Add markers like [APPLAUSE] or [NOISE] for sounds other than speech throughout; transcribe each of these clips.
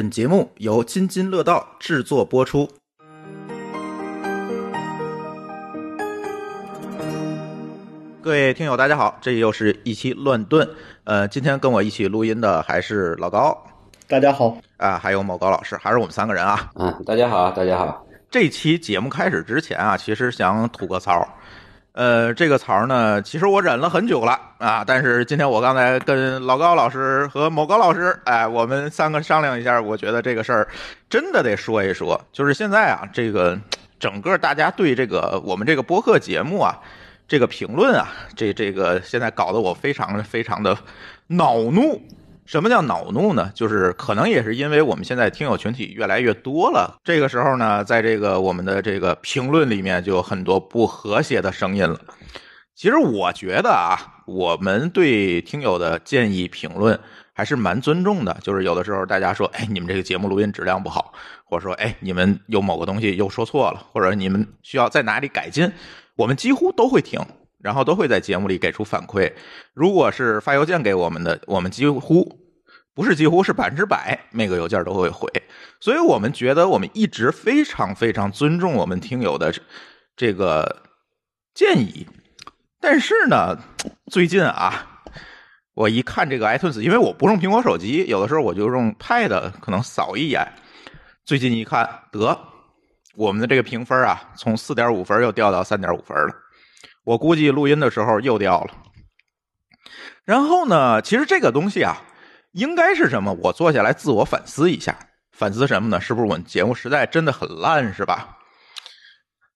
本节目由津津乐道制作播出。各位听友，大家好，这又是一期乱炖。呃，今天跟我一起录音的还是老高大家好，啊，还有某高老师，还是我们三个人啊。嗯，大家好，大家好。这期节目开始之前啊，其实想吐个槽。呃，这个槽呢，其实我忍了很久了啊，但是今天我刚才跟老高老师和某高老师，哎，我们三个商量一下，我觉得这个事儿真的得说一说。就是现在啊，这个整个大家对这个我们这个播客节目啊，这个评论啊，这这个现在搞得我非常非常的恼怒。什么叫恼怒呢？就是可能也是因为我们现在听友群体越来越多了，这个时候呢，在这个我们的这个评论里面就有很多不和谐的声音了。其实我觉得啊，我们对听友的建议评论还是蛮尊重的。就是有的时候大家说，哎，你们这个节目录音质量不好，或者说，哎，你们有某个东西又说错了，或者你们需要在哪里改进，我们几乎都会听。然后都会在节目里给出反馈。如果是发邮件给我们的，我们几乎不是几乎是百分之百每个邮件都会回。所以我们觉得我们一直非常非常尊重我们听友的这个建议。但是呢，最近啊，我一看这个 iTunes，因为我不用苹果手机，有的时候我就用 Pad，可能扫一眼。最近一看，得我们的这个评分啊，从四点五分又掉到三点五分了。我估计录音的时候又掉了。然后呢，其实这个东西啊，应该是什么？我坐下来自我反思一下，反思什么呢？是不是我们节目实在真的很烂，是吧？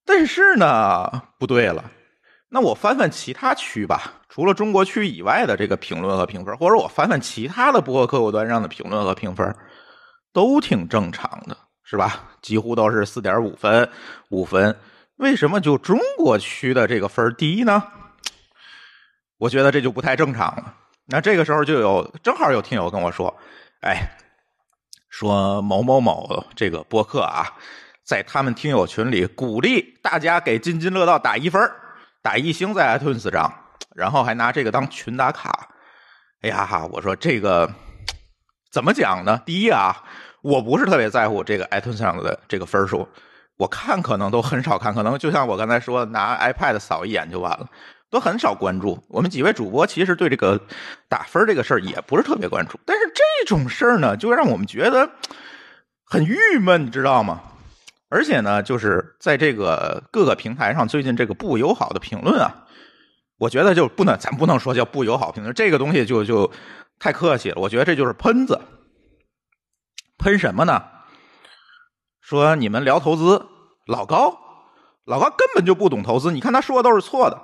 但是呢，不对了。那我翻翻其他区吧，除了中国区以外的这个评论和评分，或者我翻翻其他的播客客户端上的评论和评分，都挺正常的，是吧？几乎都是四点五分、五分。为什么就中国区的这个分第一呢？我觉得这就不太正常了。那这个时候就有正好有听友跟我说：“哎，说某某某这个播客啊，在他们听友群里鼓励大家给津津乐道打一分打一星在 iTunes 上，然后还拿这个当群打卡。”哎呀哈，我说这个怎么讲呢？第一啊，我不是特别在乎这个 iTunes 上的这个分数。我看可能都很少看，可能就像我刚才说，拿 iPad 扫一眼就完了，都很少关注。我们几位主播其实对这个打分这个事儿也不是特别关注，但是这种事儿呢，就让我们觉得很郁闷，你知道吗？而且呢，就是在这个各个平台上，最近这个不友好的评论啊，我觉得就不能，咱不能说叫不友好评论，这个东西就就太客气了。我觉得这就是喷子，喷什么呢？说你们聊投资，老高，老高根本就不懂投资。你看他说的都是错的。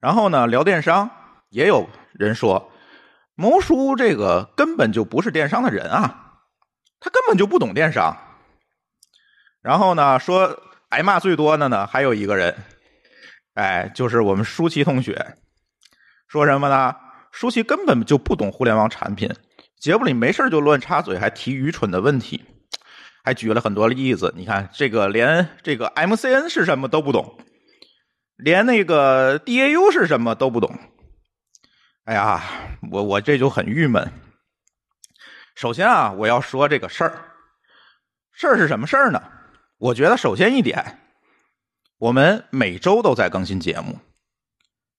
然后呢，聊电商，也有人说，谋叔这个根本就不是电商的人啊，他根本就不懂电商。然后呢，说挨骂最多的呢，还有一个人，哎，就是我们舒淇同学，说什么呢？舒淇根本就不懂互联网产品，节目里没事就乱插嘴，还提愚蠢的问题。还举了很多例子，你看这个连这个 MCN 是什么都不懂，连那个 DAU 是什么都不懂。哎呀，我我这就很郁闷。首先啊，我要说这个事儿，事儿是什么事儿呢？我觉得首先一点，我们每周都在更新节目，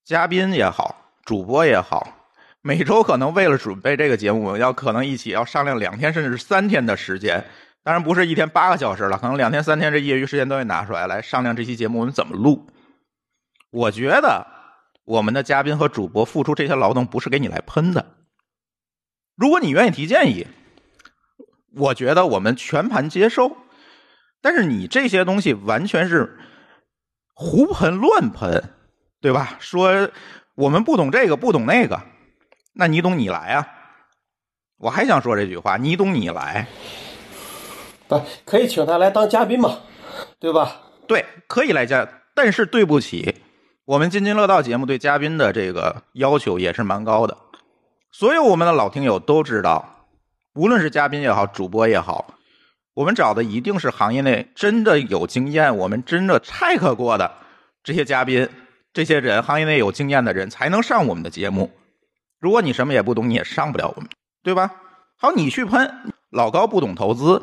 嘉宾也好，主播也好，每周可能为了准备这个节目，要可能一起要商量两天甚至三天的时间。当然不是一天八个小时了，可能两天三天这业余时间都会拿出来来商量这期节目我们怎么录。我觉得我们的嘉宾和主播付出这些劳动不是给你来喷的。如果你愿意提建议，我觉得我们全盘接受。但是你这些东西完全是胡喷乱喷，对吧？说我们不懂这个不懂那个，那你懂你来啊！我还想说这句话，你懂你来。不，可以请他来当嘉宾嘛，对吧？对，可以来加，但是对不起，我们津津乐道节目对嘉宾的这个要求也是蛮高的。所有我们的老听友都知道，无论是嘉宾也好，主播也好，我们找的一定是行业内真的有经验、我们真的 check 过的这些嘉宾，这些人行业内有经验的人才能上我们的节目。如果你什么也不懂，你也上不了我们，对吧？好，你去喷。老高不懂投资，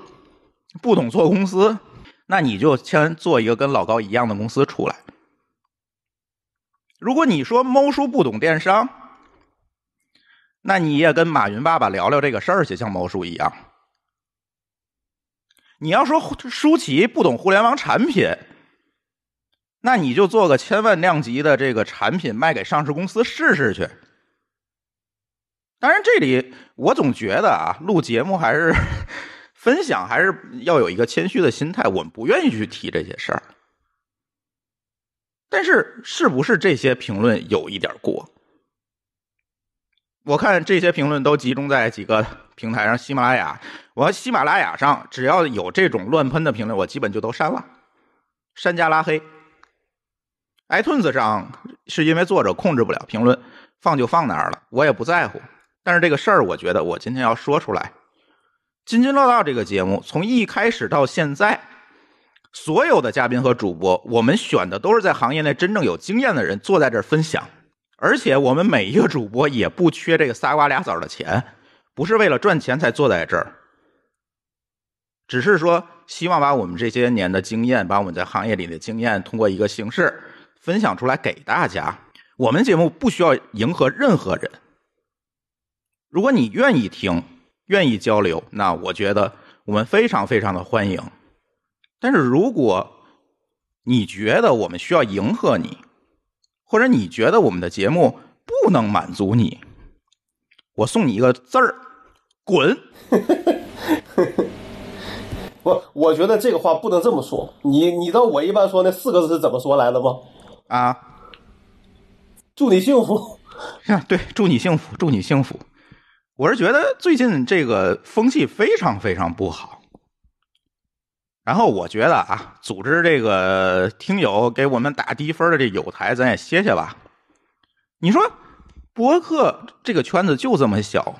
不懂做公司，那你就先做一个跟老高一样的公司出来。如果你说猫叔不懂电商，那你也跟马云爸爸聊聊这个事儿去，像猫叔一样。你要说舒淇不懂互联网产品，那你就做个千万量级的这个产品卖给上市公司试试去。当然，这里我总觉得啊，录节目还是分享，还是要有一个谦虚的心态。我们不愿意去提这些事儿，但是是不是这些评论有一点过？我看这些评论都集中在几个平台上，喜马拉雅。我喜马拉雅上只要有这种乱喷的评论，我基本就都删了，删加拉黑。iTunes 上是因为作者控制不了评论，放就放那儿了，我也不在乎。但是这个事儿，我觉得我今天要说出来。津津乐道这个节目从一开始到现在，所有的嘉宾和主播，我们选的都是在行业内真正有经验的人坐在这儿分享。而且我们每一个主播也不缺这个仨瓜俩枣的钱，不是为了赚钱才坐在这儿，只是说希望把我们这些年的经验，把我们在行业里的经验，通过一个形式分享出来给大家。我们节目不需要迎合任何人。如果你愿意听，愿意交流，那我觉得我们非常非常的欢迎。但是如果你觉得我们需要迎合你，或者你觉得我们的节目不能满足你，我送你一个字儿：滚。[LAUGHS] 我我觉得这个话不能这么说。你你知道我一般说那四个字是怎么说来的吗？啊，祝你幸福。啊，[LAUGHS] 对，祝你幸福，祝你幸福。我是觉得最近这个风气非常非常不好，然后我觉得啊，组织这个听友给我们打低分的这友台，咱也歇歇吧。你说博客这个圈子就这么小，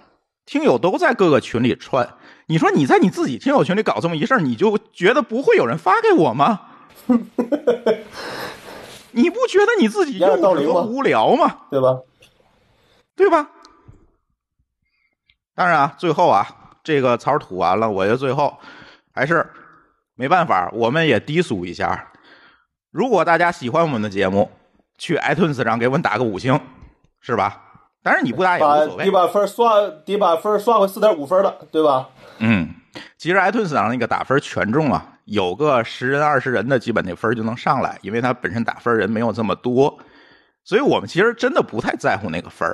听友都在各个群里串，你说你在你自己听友群里搞这么一事你就觉得不会有人发给我吗？[LAUGHS] 你不觉得你自己幼稚和无聊吗？对吧？对吧？当然啊，最后啊，这个槽吐完了，我觉得最后还是没办法，我们也低俗一下。如果大家喜欢我们的节目，去 iTunes 上给我们打个五星，是吧？当然你不打也无所谓。得把分刷，得把分刷回四点五分了，对吧？嗯，其实 iTunes 上那个打分权重啊，有个十人二十人的基本那分就能上来，因为它本身打分人没有这么多，所以我们其实真的不太在乎那个分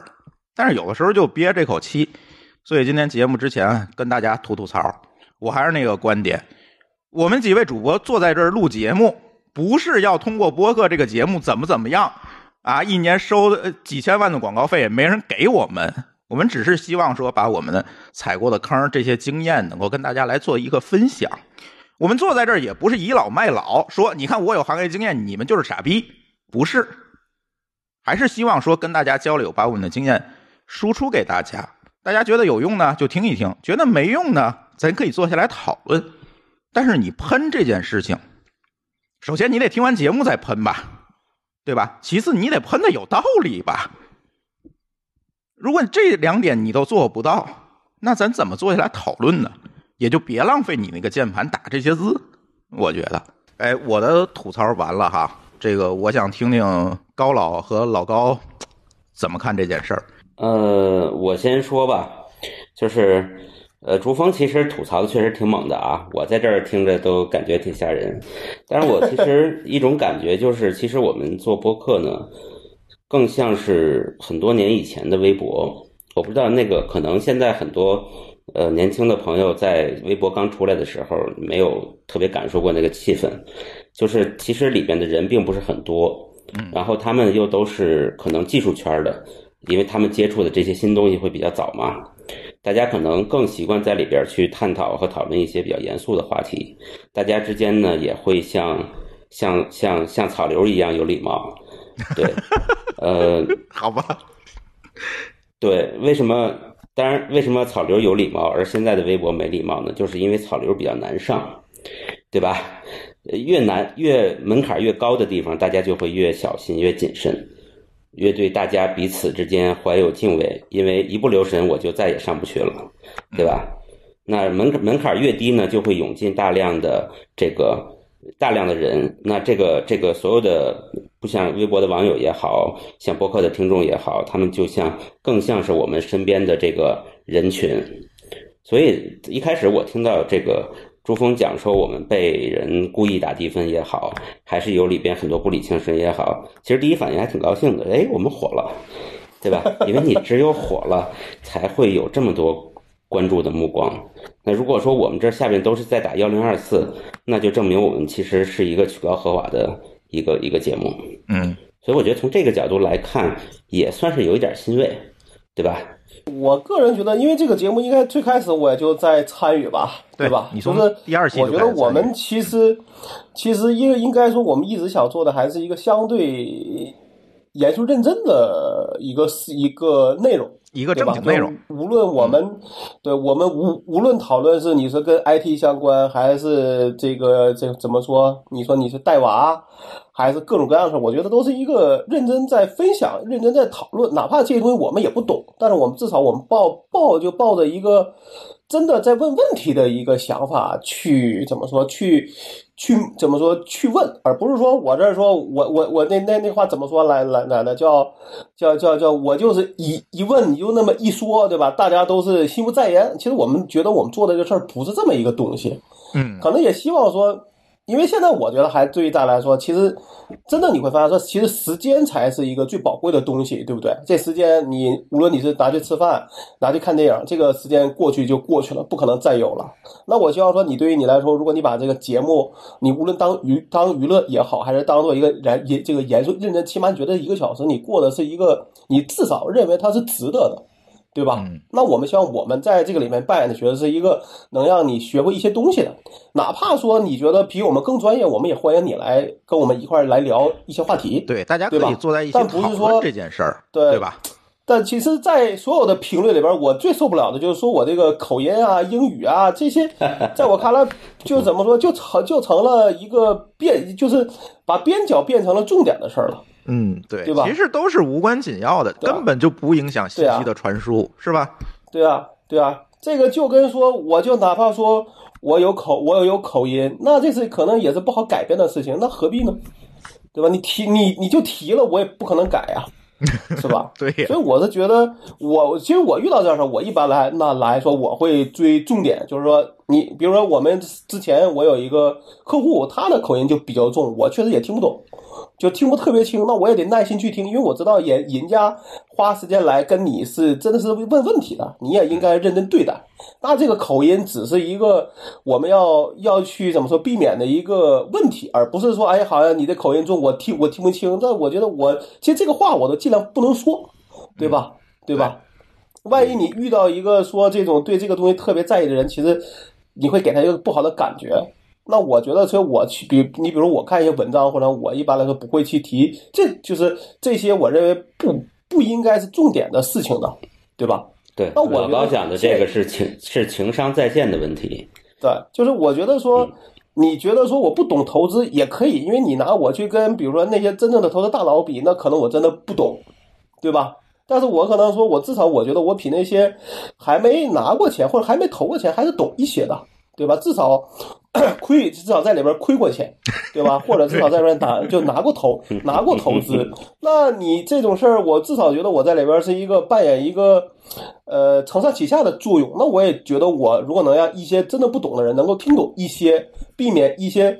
但是有的时候就憋这口气。所以今天节目之前跟大家吐吐槽，我还是那个观点，我们几位主播坐在这儿录节目，不是要通过播客这个节目怎么怎么样啊，一年收几千万的广告费也没人给我们，我们只是希望说把我们的踩过的坑这些经验能够跟大家来做一个分享。我们坐在这儿也不是倚老卖老，说你看我有行业经验，你们就是傻逼，不是，还是希望说跟大家交流，把我们的经验输出给大家。大家觉得有用呢，就听一听；觉得没用呢，咱可以坐下来讨论。但是你喷这件事情，首先你得听完节目再喷吧，对吧？其次你得喷的有道理吧。如果这两点你都做不到，那咱怎么坐下来讨论呢？也就别浪费你那个键盘打这些字。我觉得，哎，我的吐槽完了哈。这个我想听听高老和老高怎么看这件事儿。呃，我先说吧，就是，呃，竹峰其实吐槽的确实挺猛的啊，我在这儿听着都感觉挺吓人。但是我其实一种感觉就是，其实我们做播客呢，更像是很多年以前的微博。我不知道那个可能现在很多呃年轻的朋友在微博刚出来的时候没有特别感受过那个气氛，就是其实里边的人并不是很多，然后他们又都是可能技术圈的。因为他们接触的这些新东西会比较早嘛，大家可能更习惯在里边去探讨和讨论一些比较严肃的话题。大家之间呢也会像像像像草流一样有礼貌，对，呃，[LAUGHS] 好吧，对，为什么？当然，为什么草流有礼貌，而现在的微博没礼貌呢？就是因为草流比较难上，对吧？越难越门槛越高的地方，大家就会越小心越谨慎。越对大家彼此之间怀有敬畏，因为一不留神我就再也上不去了，对吧？那门门槛越低呢，就会涌进大量的这个大量的人。那这个这个所有的不像微博的网友也好像博客的听众也好，他们就像更像是我们身边的这个人群。所以一开始我听到这个朱峰讲说我们被人故意打低分也好，还是有里边很多不理性声也好，其实第一反应还挺高兴的。哎，我们火了，对吧？[LAUGHS] 因为你只有火了，才会有这么多关注的目光。那如果说我们这下面都是在打幺零二四，那就证明我们其实是一个曲高和寡的一个一个节目。嗯，所以我觉得从这个角度来看，也算是有一点欣慰，对吧？我个人觉得，因为这个节目应该最开始我也就在参与吧，对吧？你从就是第二期我觉得我们其实其实应应该说，我们一直想做的还是一个相对严肃认真的一个一个内容。一个？正经内容，无论我们，对我们无无论讨论是你是跟 IT 相关，还是这个这个怎么说？你说你是带娃，还是各种各样的事儿，我觉得都是一个认真在分享、认真在讨论。哪怕这些东西我们也不懂，但是我们至少我们抱抱就抱着一个真的在问问题的一个想法去怎么说去。去怎么说去问，而不是说我这儿说我我我那那那话怎么说来来来的叫叫叫叫我就是一一问你就那么一说，对吧？大家都是心不在焉。其实我们觉得我们做的这个事儿不是这么一个东西，嗯，可能也希望说，因为现在我觉得还对于大家来说，其实真的你会发现说，其实时间才是一个最宝贵的东西，对不对？这时间你无论你是拿去吃饭，拿去看电影，这个时间过去就过去了，不可能再有了。那我希望说，你对于你来说，如果你把这个节目，你无论当娱当娱乐也好，还是当做一个严严这个严肃认真，起码你觉得一个小时你过的是一个，你至少认为它是值得的。对吧？嗯那我们希望我们在这个里面扮演的角色是一个能让你学会一些东西的，哪怕说你觉得比我们更专业，我们也欢迎你来跟我们一块儿来聊一些话题。对，大家可对吧以坐在一起但不是讨论说这件事儿，对对吧？但其实，在所有的评论里边，我最受不了的就是说我这个口音啊、英语啊这些，[LAUGHS] 在我看来，就怎么说，就成就成了一个变，就是把边角变成了重点的事儿了。嗯，对，对吧其实都是无关紧要的，啊根本就不影响信息的传输，是吧？对啊，对啊，这个就跟说，我就哪怕说我有口，我有口音，那这是可能也是不好改变的事情，那何必呢？对吧？你提你你就提了，我也不可能改呀、[LAUGHS] 是吧？对呀所以我是觉得我，其实我遇到这样的事儿，我一般来那来说，我会追重点，就是说你，比如说我们之前我有一个客户，他的口音就比较重，我确实也听不懂。就听不特别清，那我也得耐心去听，因为我知道人人家花时间来跟你是真的是问问题的，你也应该认真对待。那这个口音只是一个我们要要去怎么说避免的一个问题，而不是说哎，好像你的口音重，我听我听不清。但我觉得我其实这个话我都尽量不能说，对吧？对吧？万一你遇到一个说这种对这个东西特别在意的人，其实你会给他一个不好的感觉。那我觉得，所以我去比你，比如我看一些文章，或者我一般来说不会去提，这就是这些我认为不不应该是重点的事情的，对吧？对，那我老高讲的这个是情是情商在线的问题。对，就是我觉得说，你觉得说我不懂投资也可以，因为你拿我去跟比如说那些真正的投资大佬比，那可能我真的不懂，对吧？但是我可能说，我至少我觉得我比那些还没拿过钱或者还没投过钱还是懂一些的，对吧？至少 [CLEARS THROAT] 亏，至少在里边亏过钱，对吧？或者至少在里边拿就拿过投拿过投资。那你这种事儿，我至少觉得我在里边是一个扮演一个呃承上启下的作用。那我也觉得我如果能让一些真的不懂的人能够听懂一些，避免一些。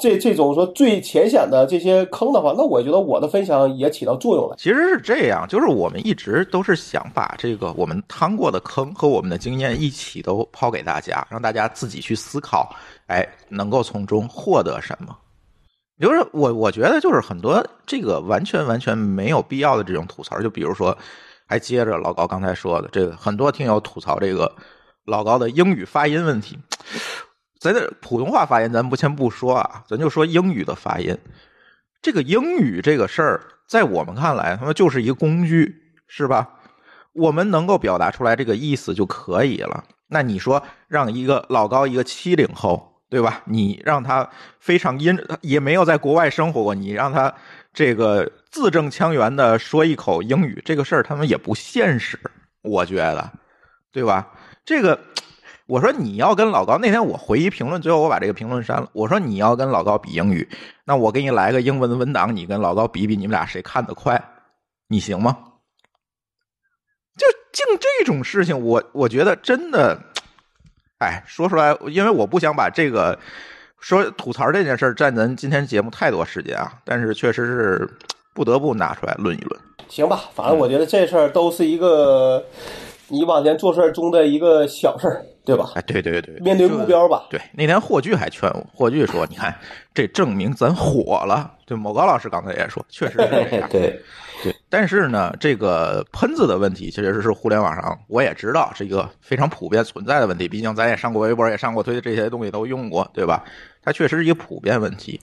这这种说最浅显的这些坑的话，那我觉得我的分享也起到作用了。其实是这样，就是我们一直都是想把这个我们趟过的坑和我们的经验一起都抛给大家，让大家自己去思考，哎，能够从中获得什么。就是我我觉得就是很多这个完全完全没有必要的这种吐槽，就比如说，还接着老高刚才说的，这个很多听友吐槽这个老高的英语发音问题。咱这普通话发音咱不先不说啊，咱就说英语的发音。这个英语这个事儿，在我们看来，他妈就是一个工具，是吧？我们能够表达出来这个意思就可以了。那你说让一个老高，一个七零后，对吧？你让他非常阴，也没有在国外生活过，你让他这个字正腔圆的说一口英语，这个事儿他们也不现实，我觉得，对吧？这个。我说你要跟老高那天我回一评论，最后我把这个评论删了。我说你要跟老高比英语，那我给你来个英文文档，你跟老高比比，你们俩谁看得快，你行吗？就净这种事情，我我觉得真的，哎，说出来，因为我不想把这个说吐槽这件事占咱今天节目太多时间啊，但是确实是不得不拿出来论一论。行吧，反正我觉得这事儿都是一个你往前做事中的一个小事儿，对吧？哎，对对对，面对目标吧。对，那天霍炬还劝我，霍炬说：“你看，这证明咱火了。”对某高老师刚才也说，确实是这样。[LAUGHS] 对对，但是呢，这个喷子的问题确实是互联网上我也知道是一个非常普遍存在的问题。毕竟咱也上过微博，也上过推，这些东西都用过，对吧？它确实是一个普遍问题。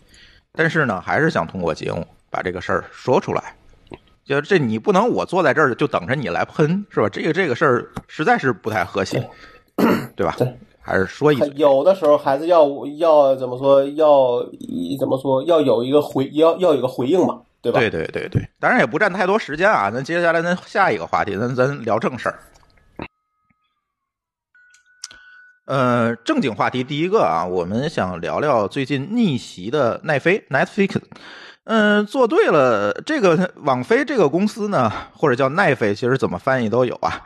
但是呢，还是想通过节目把这个事儿说出来。就这，你不能我坐在这儿就等着你来喷，是吧？这个这个事儿实在是不太和谐，[CLEARS THROAT] 对吧？对，还是说一嘴。有的时候还是要要怎么说？要怎么说？要有一个回，要要有个回应嘛，对吧？对对对对，当然也不占太多时间啊。那接下来咱下一个话题，咱咱聊正事儿。呃，正经话题第一个啊，我们想聊聊最近逆袭的奈飞 Netflix。嗯，做对了，这个网飞这个公司呢，或者叫奈飞，其实怎么翻译都有啊。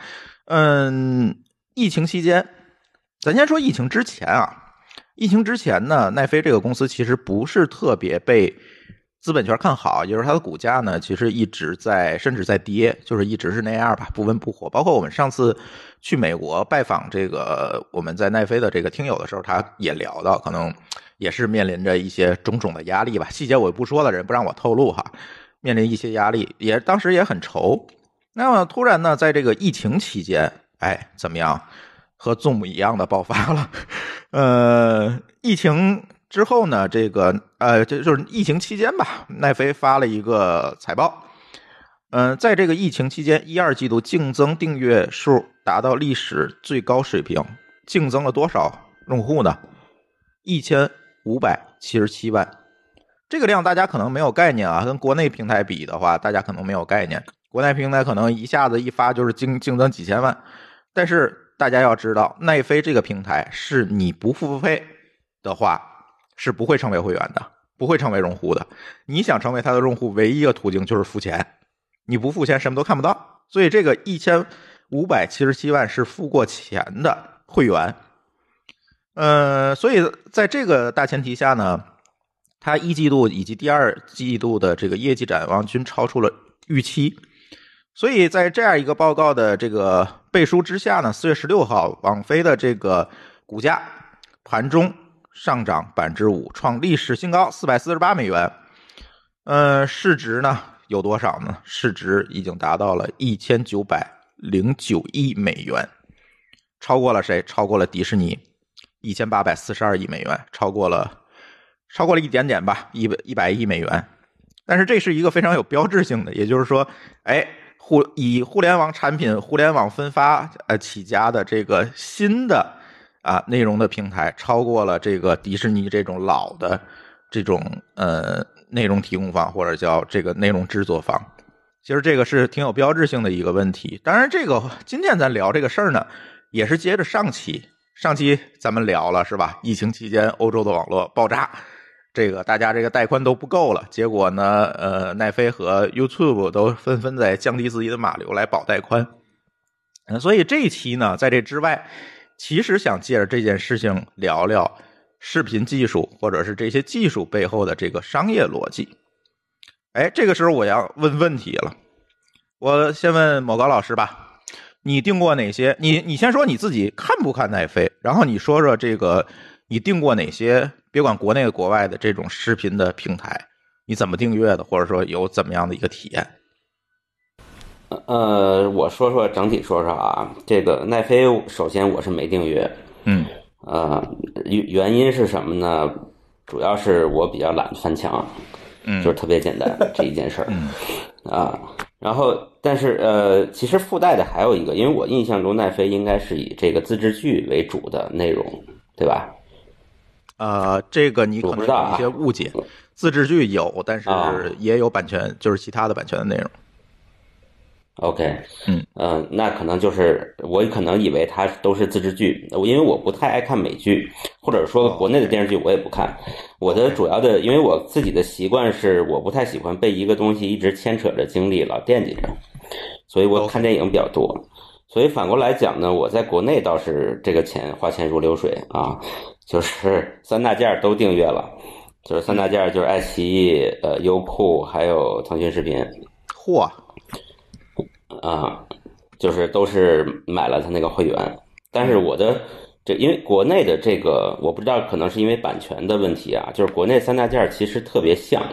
嗯，疫情期间，咱先说疫情之前啊，疫情之前呢，奈飞这个公司其实不是特别被资本圈看好，也就是它的股价呢，其实一直在甚至在跌，就是一直是那样吧，不温不火。包括我们上次去美国拜访这个我们在奈飞的这个听友的时候，他也聊到，可能。也是面临着一些种种的压力吧，细节我就不说了，人不让我透露哈。面临一些压力，也当时也很愁。那么突然呢，在这个疫情期间，哎，怎么样？和 Zoom 一样的爆发了。呃，疫情之后呢，这个呃，就就是疫情期间吧，奈飞发了一个财报。嗯，在这个疫情期间，一二季度净增订阅数达到历史最高水平，净增了多少用户呢？一千。五百七十七万，这个量大家可能没有概念啊。跟国内平台比的话，大家可能没有概念。国内平台可能一下子一发就是竞竞争几千万，但是大家要知道，奈飞这个平台是你不付费的话是不会成为会员的，不会成为用户的。你想成为他的用户，唯一一个途径就是付钱。你不付钱，什么都看不到。所以这个一千五百七十七万是付过钱的会员。呃，所以在这个大前提下呢，它一季度以及第二季度的这个业绩展望均超出了预期，所以在这样一个报告的这个背书之下呢，四月十六号，网飞的这个股价盘中上涨百分之五，创历史新高，四百四十八美元。呃，市值呢有多少呢？市值已经达到了一千九百零九亿美元，超过了谁？超过了迪士尼。一千八百四十二亿美元，超过了，超过了一点点吧，一百一百亿美元。但是这是一个非常有标志性的，也就是说，哎，互以互联网产品、互联网分发呃起家的这个新的啊内容的平台，超过了这个迪士尼这种老的这种呃内容提供方或者叫这个内容制作方。其实这个是挺有标志性的一个问题。当然，这个今天咱聊这个事儿呢，也是接着上期。上期咱们聊了是吧？疫情期间欧洲的网络爆炸，这个大家这个带宽都不够了。结果呢，呃，奈飞和 YouTube 都纷纷在降低自己的码流来保带宽。嗯，所以这一期呢，在这之外，其实想借着这件事情聊聊视频技术，或者是这些技术背后的这个商业逻辑。哎，这个时候我要问问题了，我先问某高老师吧。你订过哪些？你你先说你自己看不看奈飞，然后你说说这个你订过哪些？别管国内国外的这种视频的平台，你怎么订阅的，或者说有怎么样的一个体验？呃，我说说整体说说啊，这个奈飞首先我是没订阅，嗯，呃，原原因是什么呢？主要是我比较懒得翻墙，嗯，就是特别简单 [LAUGHS] 这一件事儿，啊。然后，但是呃，其实附带的还有一个，因为我印象中奈飞应该是以这个自制剧为主的内容，对吧？呃，这个你可能有一些误解，自制剧有，但是也有版权，就是其他的版权的内容。OK，嗯呃，那可能就是我可能以为它都是自制剧，因为我不太爱看美剧，或者说国内的电视剧我也不看。我的主要的，因为我自己的习惯是我不太喜欢被一个东西一直牵扯着精力，老惦记着，所以我看电影比较多。所以反过来讲呢，我在国内倒是这个钱花钱如流水啊，就是三大件都订阅了，就是三大件就是爱奇艺、呃优酷还有腾讯视频。嚯，啊，就是都是买了他那个会员，但是我的这因为国内的这个我不知道，可能是因为版权的问题啊，就是国内三大件其实特别像，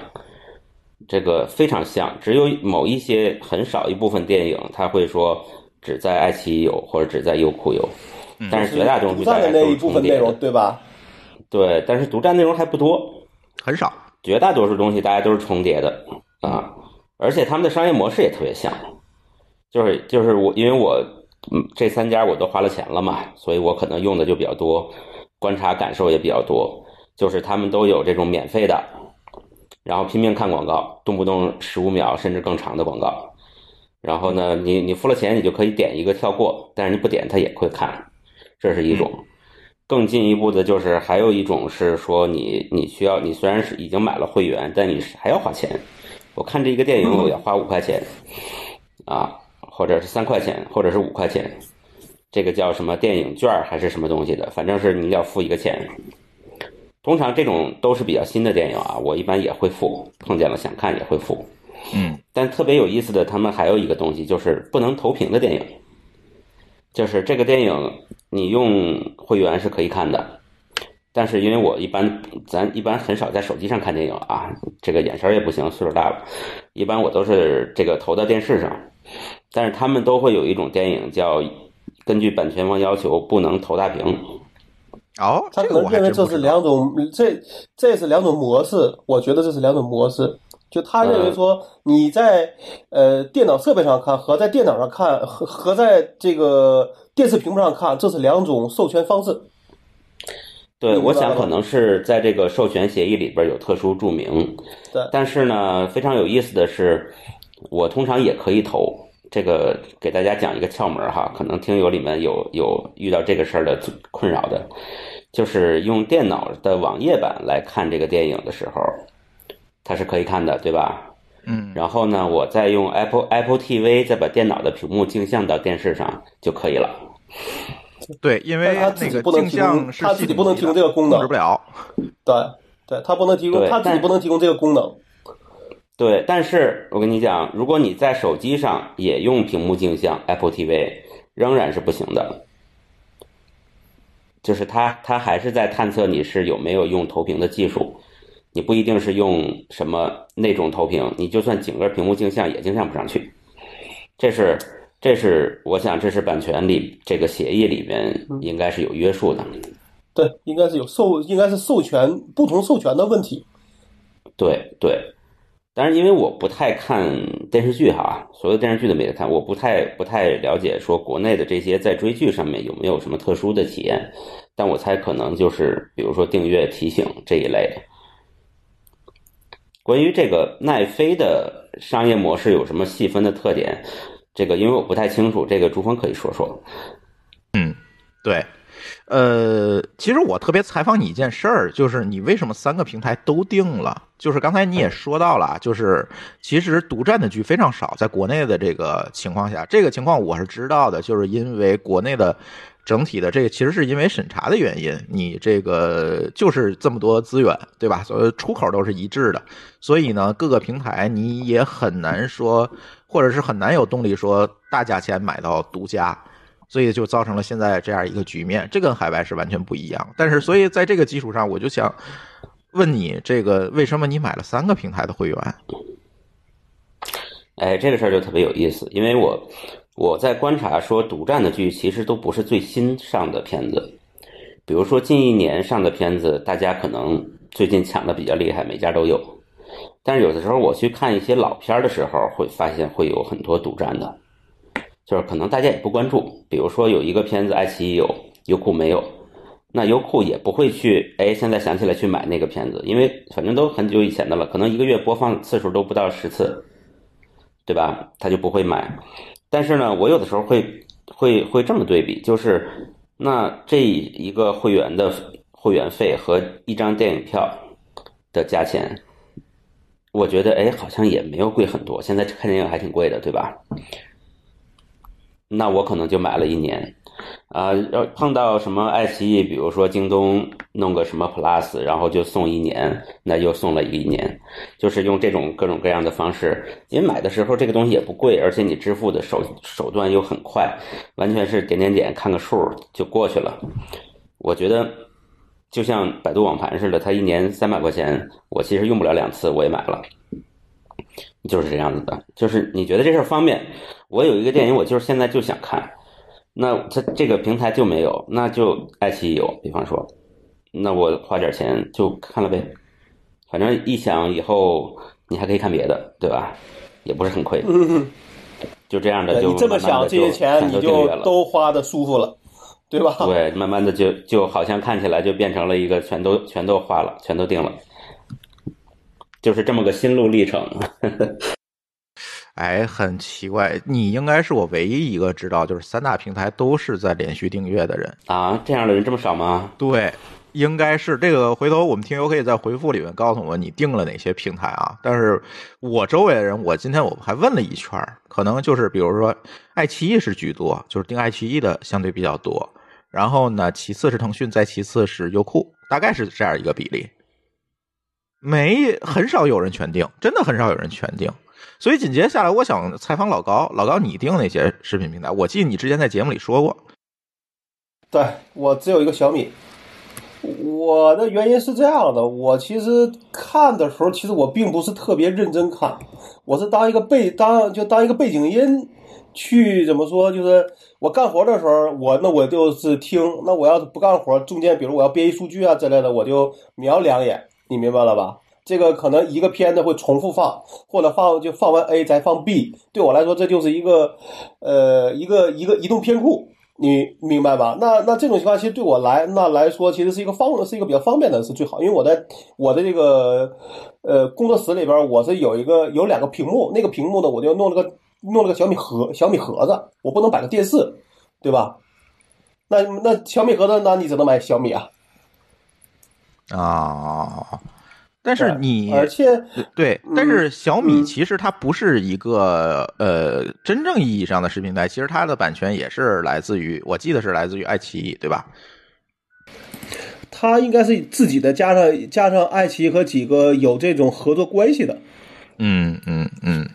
这个非常像，只有某一些很少一部分电影他会说只在爱奇艺有或者只在优酷有，但是绝大多数独占的那一部分内容，对吧？对，但是独占内容还不多，很少，绝大多数东西大家都是重叠的啊，而且他们的商业模式也特别像。就是就是我，因为我嗯这三家我都花了钱了嘛，所以我可能用的就比较多，观察感受也比较多。就是他们都有这种免费的，然后拼命看广告，动不动十五秒甚至更长的广告。然后呢，你你付了钱，你就可以点一个跳过，但是你不点它也会看，这是一种。更进一步的就是还有一种是说你你需要你虽然是已经买了会员，但你还要花钱。我看这一个电影我要花五块钱，啊。或者是三块钱，或者是五块钱，这个叫什么电影券还是什么东西的？反正是你要付一个钱。通常这种都是比较新的电影啊，我一般也会付，碰见了想看也会付。嗯，但特别有意思的，他们还有一个东西就是不能投屏的电影，就是这个电影你用会员是可以看的，但是因为我一般咱一般很少在手机上看电影啊，这个眼神也不行，岁数大了，一般我都是这个投到电视上。但是他们都会有一种电影叫根据版权方要求不能投大屏。哦，他可能认为这是两种，这这是两种模式。我觉得这是两种模式。就他认为说你在呃电脑设备上看和在电脑上看和和在这个电视屏幕上看，这是两种授权方式。对，我想可能是在这个授权协议里边有特殊注明。对，但是呢，非常有意思的是。我通常也可以投这个，给大家讲一个窍门哈，可能听友里面有有遇到这个事儿的困扰的，就是用电脑的网页版来看这个电影的时候，它是可以看的，对吧？嗯。然后呢，我再用 Apple Apple TV 再把电脑的屏幕镜像到电视上就可以了。对，因为他自己不能提供，他自己不能提供这个功能，控制不了。对，对他不能提供，他自己不能提供这个功能。对，但是我跟你讲，如果你在手机上也用屏幕镜像 Apple TV，仍然是不行的。就是它，它还是在探测你是有没有用投屏的技术。你不一定是用什么那种投屏，你就算整个屏幕镜像也镜像不上去。这是，这是我想，这是版权里这个协议里面应该是有约束的。对，应该是有授，应该是授权不同授权的问题。对对。但是因为我不太看电视剧哈，所有电视剧都没得看，我不太不太了解说国内的这些在追剧上面有没有什么特殊的体验。但我猜可能就是比如说订阅提醒这一类的。关于这个奈飞的商业模式有什么细分的特点？这个因为我不太清楚，这个朱峰可以说说。嗯，对。呃，其实我特别采访你一件事儿，就是你为什么三个平台都定了？就是刚才你也说到了，就是其实独占的剧非常少，在国内的这个情况下，这个情况我是知道的，就是因为国内的整体的这个其实是因为审查的原因，你这个就是这么多资源，对吧？所以出口都是一致的，所以呢，各个平台你也很难说，或者是很难有动力说大价钱买到独家。所以就造成了现在这样一个局面，这跟海外是完全不一样。但是，所以在这个基础上，我就想问你，这个为什么你买了三个平台的会员？哎，这个事儿就特别有意思，因为我我在观察说，独占的剧其实都不是最新上的片子，比如说近一年上的片子，大家可能最近抢的比较厉害，每家都有。但是有的时候我去看一些老片儿的时候，会发现会有很多独占的。就是可能大家也不关注，比如说有一个片子，爱奇艺有，优酷没有，那优酷也不会去，哎，现在想起来去买那个片子，因为反正都很久以前的了，可能一个月播放次数都不到十次，对吧？他就不会买。但是呢，我有的时候会会会这么对比，就是那这一个会员的会员费和一张电影票的价钱，我觉得哎，好像也没有贵很多。现在看电影还挺贵的，对吧？那我可能就买了一年。啊，要碰到什么爱奇艺，比如说京东弄个什么 Plus，然后就送一年，那又送了一年，就是用这种各种各样的方式。因为买的时候这个东西也不贵，而且你支付的手手段又很快，完全是点点点看个数就过去了。我觉得就像百度网盘似的，它一年三百块钱，我其实用不了两次，我也买了，就是这样子的。就是你觉得这事儿方便，我有一个电影，我就是现在就想看。那它这个平台就没有，那就爱奇艺有。比方说，那我花点钱就看了呗，反正一想以后你还可以看别的，对吧？也不是很亏。[LAUGHS] 就这样的，就你这么想，这些钱你就都花的舒服了，对吧？[LAUGHS] 对，慢慢的就就好像看起来就变成了一个全都全都花了，全都定了，就是这么个心路历程。哎，很奇怪，你应该是我唯一一个知道，就是三大平台都是在连续订阅的人啊。这样的人这么少吗？对，应该是这个。回头我们听友可以在回复里面告诉我你订了哪些平台啊。但是我周围的人，我今天我还问了一圈，可能就是比如说爱奇艺是居多，就是订爱奇艺的相对比较多。然后呢，其次是腾讯，再其次是优酷，大概是这样一个比例。没很少有人全订，真的很少有人全订。所以紧接下来，我想采访老高。老高，你订哪些视频平台？我记得你之前在节目里说过。对我只有一个小米。我的原因是这样的，我其实看的时候，其实我并不是特别认真看，我是当一个背当就当一个背景音去怎么说？就是我干活的时候，我那我就是听。那我要是不干活，中间比如我要编译数据啊之类的，我就瞄两眼。你明白了吧？这个可能一个片子会重复放，或者放就放完 A 再放 B，对我来说这就是一个，呃，一个一个移动片库，你明白吧？那那这种情况其实对我来那来说其实是一个方是一个比较方便的是最好，因为我在我的这个呃工作室里边，我是有一个有两个屏幕，那个屏幕呢我就弄了个弄了个小米盒小米盒子，我不能摆个电视，对吧？那那小米盒子那你只能买小米啊，啊。但是你，而且对，但是小米其实它不是一个呃真正意义上的视频台，其实它的版权也是来自于，我记得是来自于爱奇艺，对吧？它应该是自己的，加上加上爱奇艺和几个有这种合作关系的。嗯嗯嗯，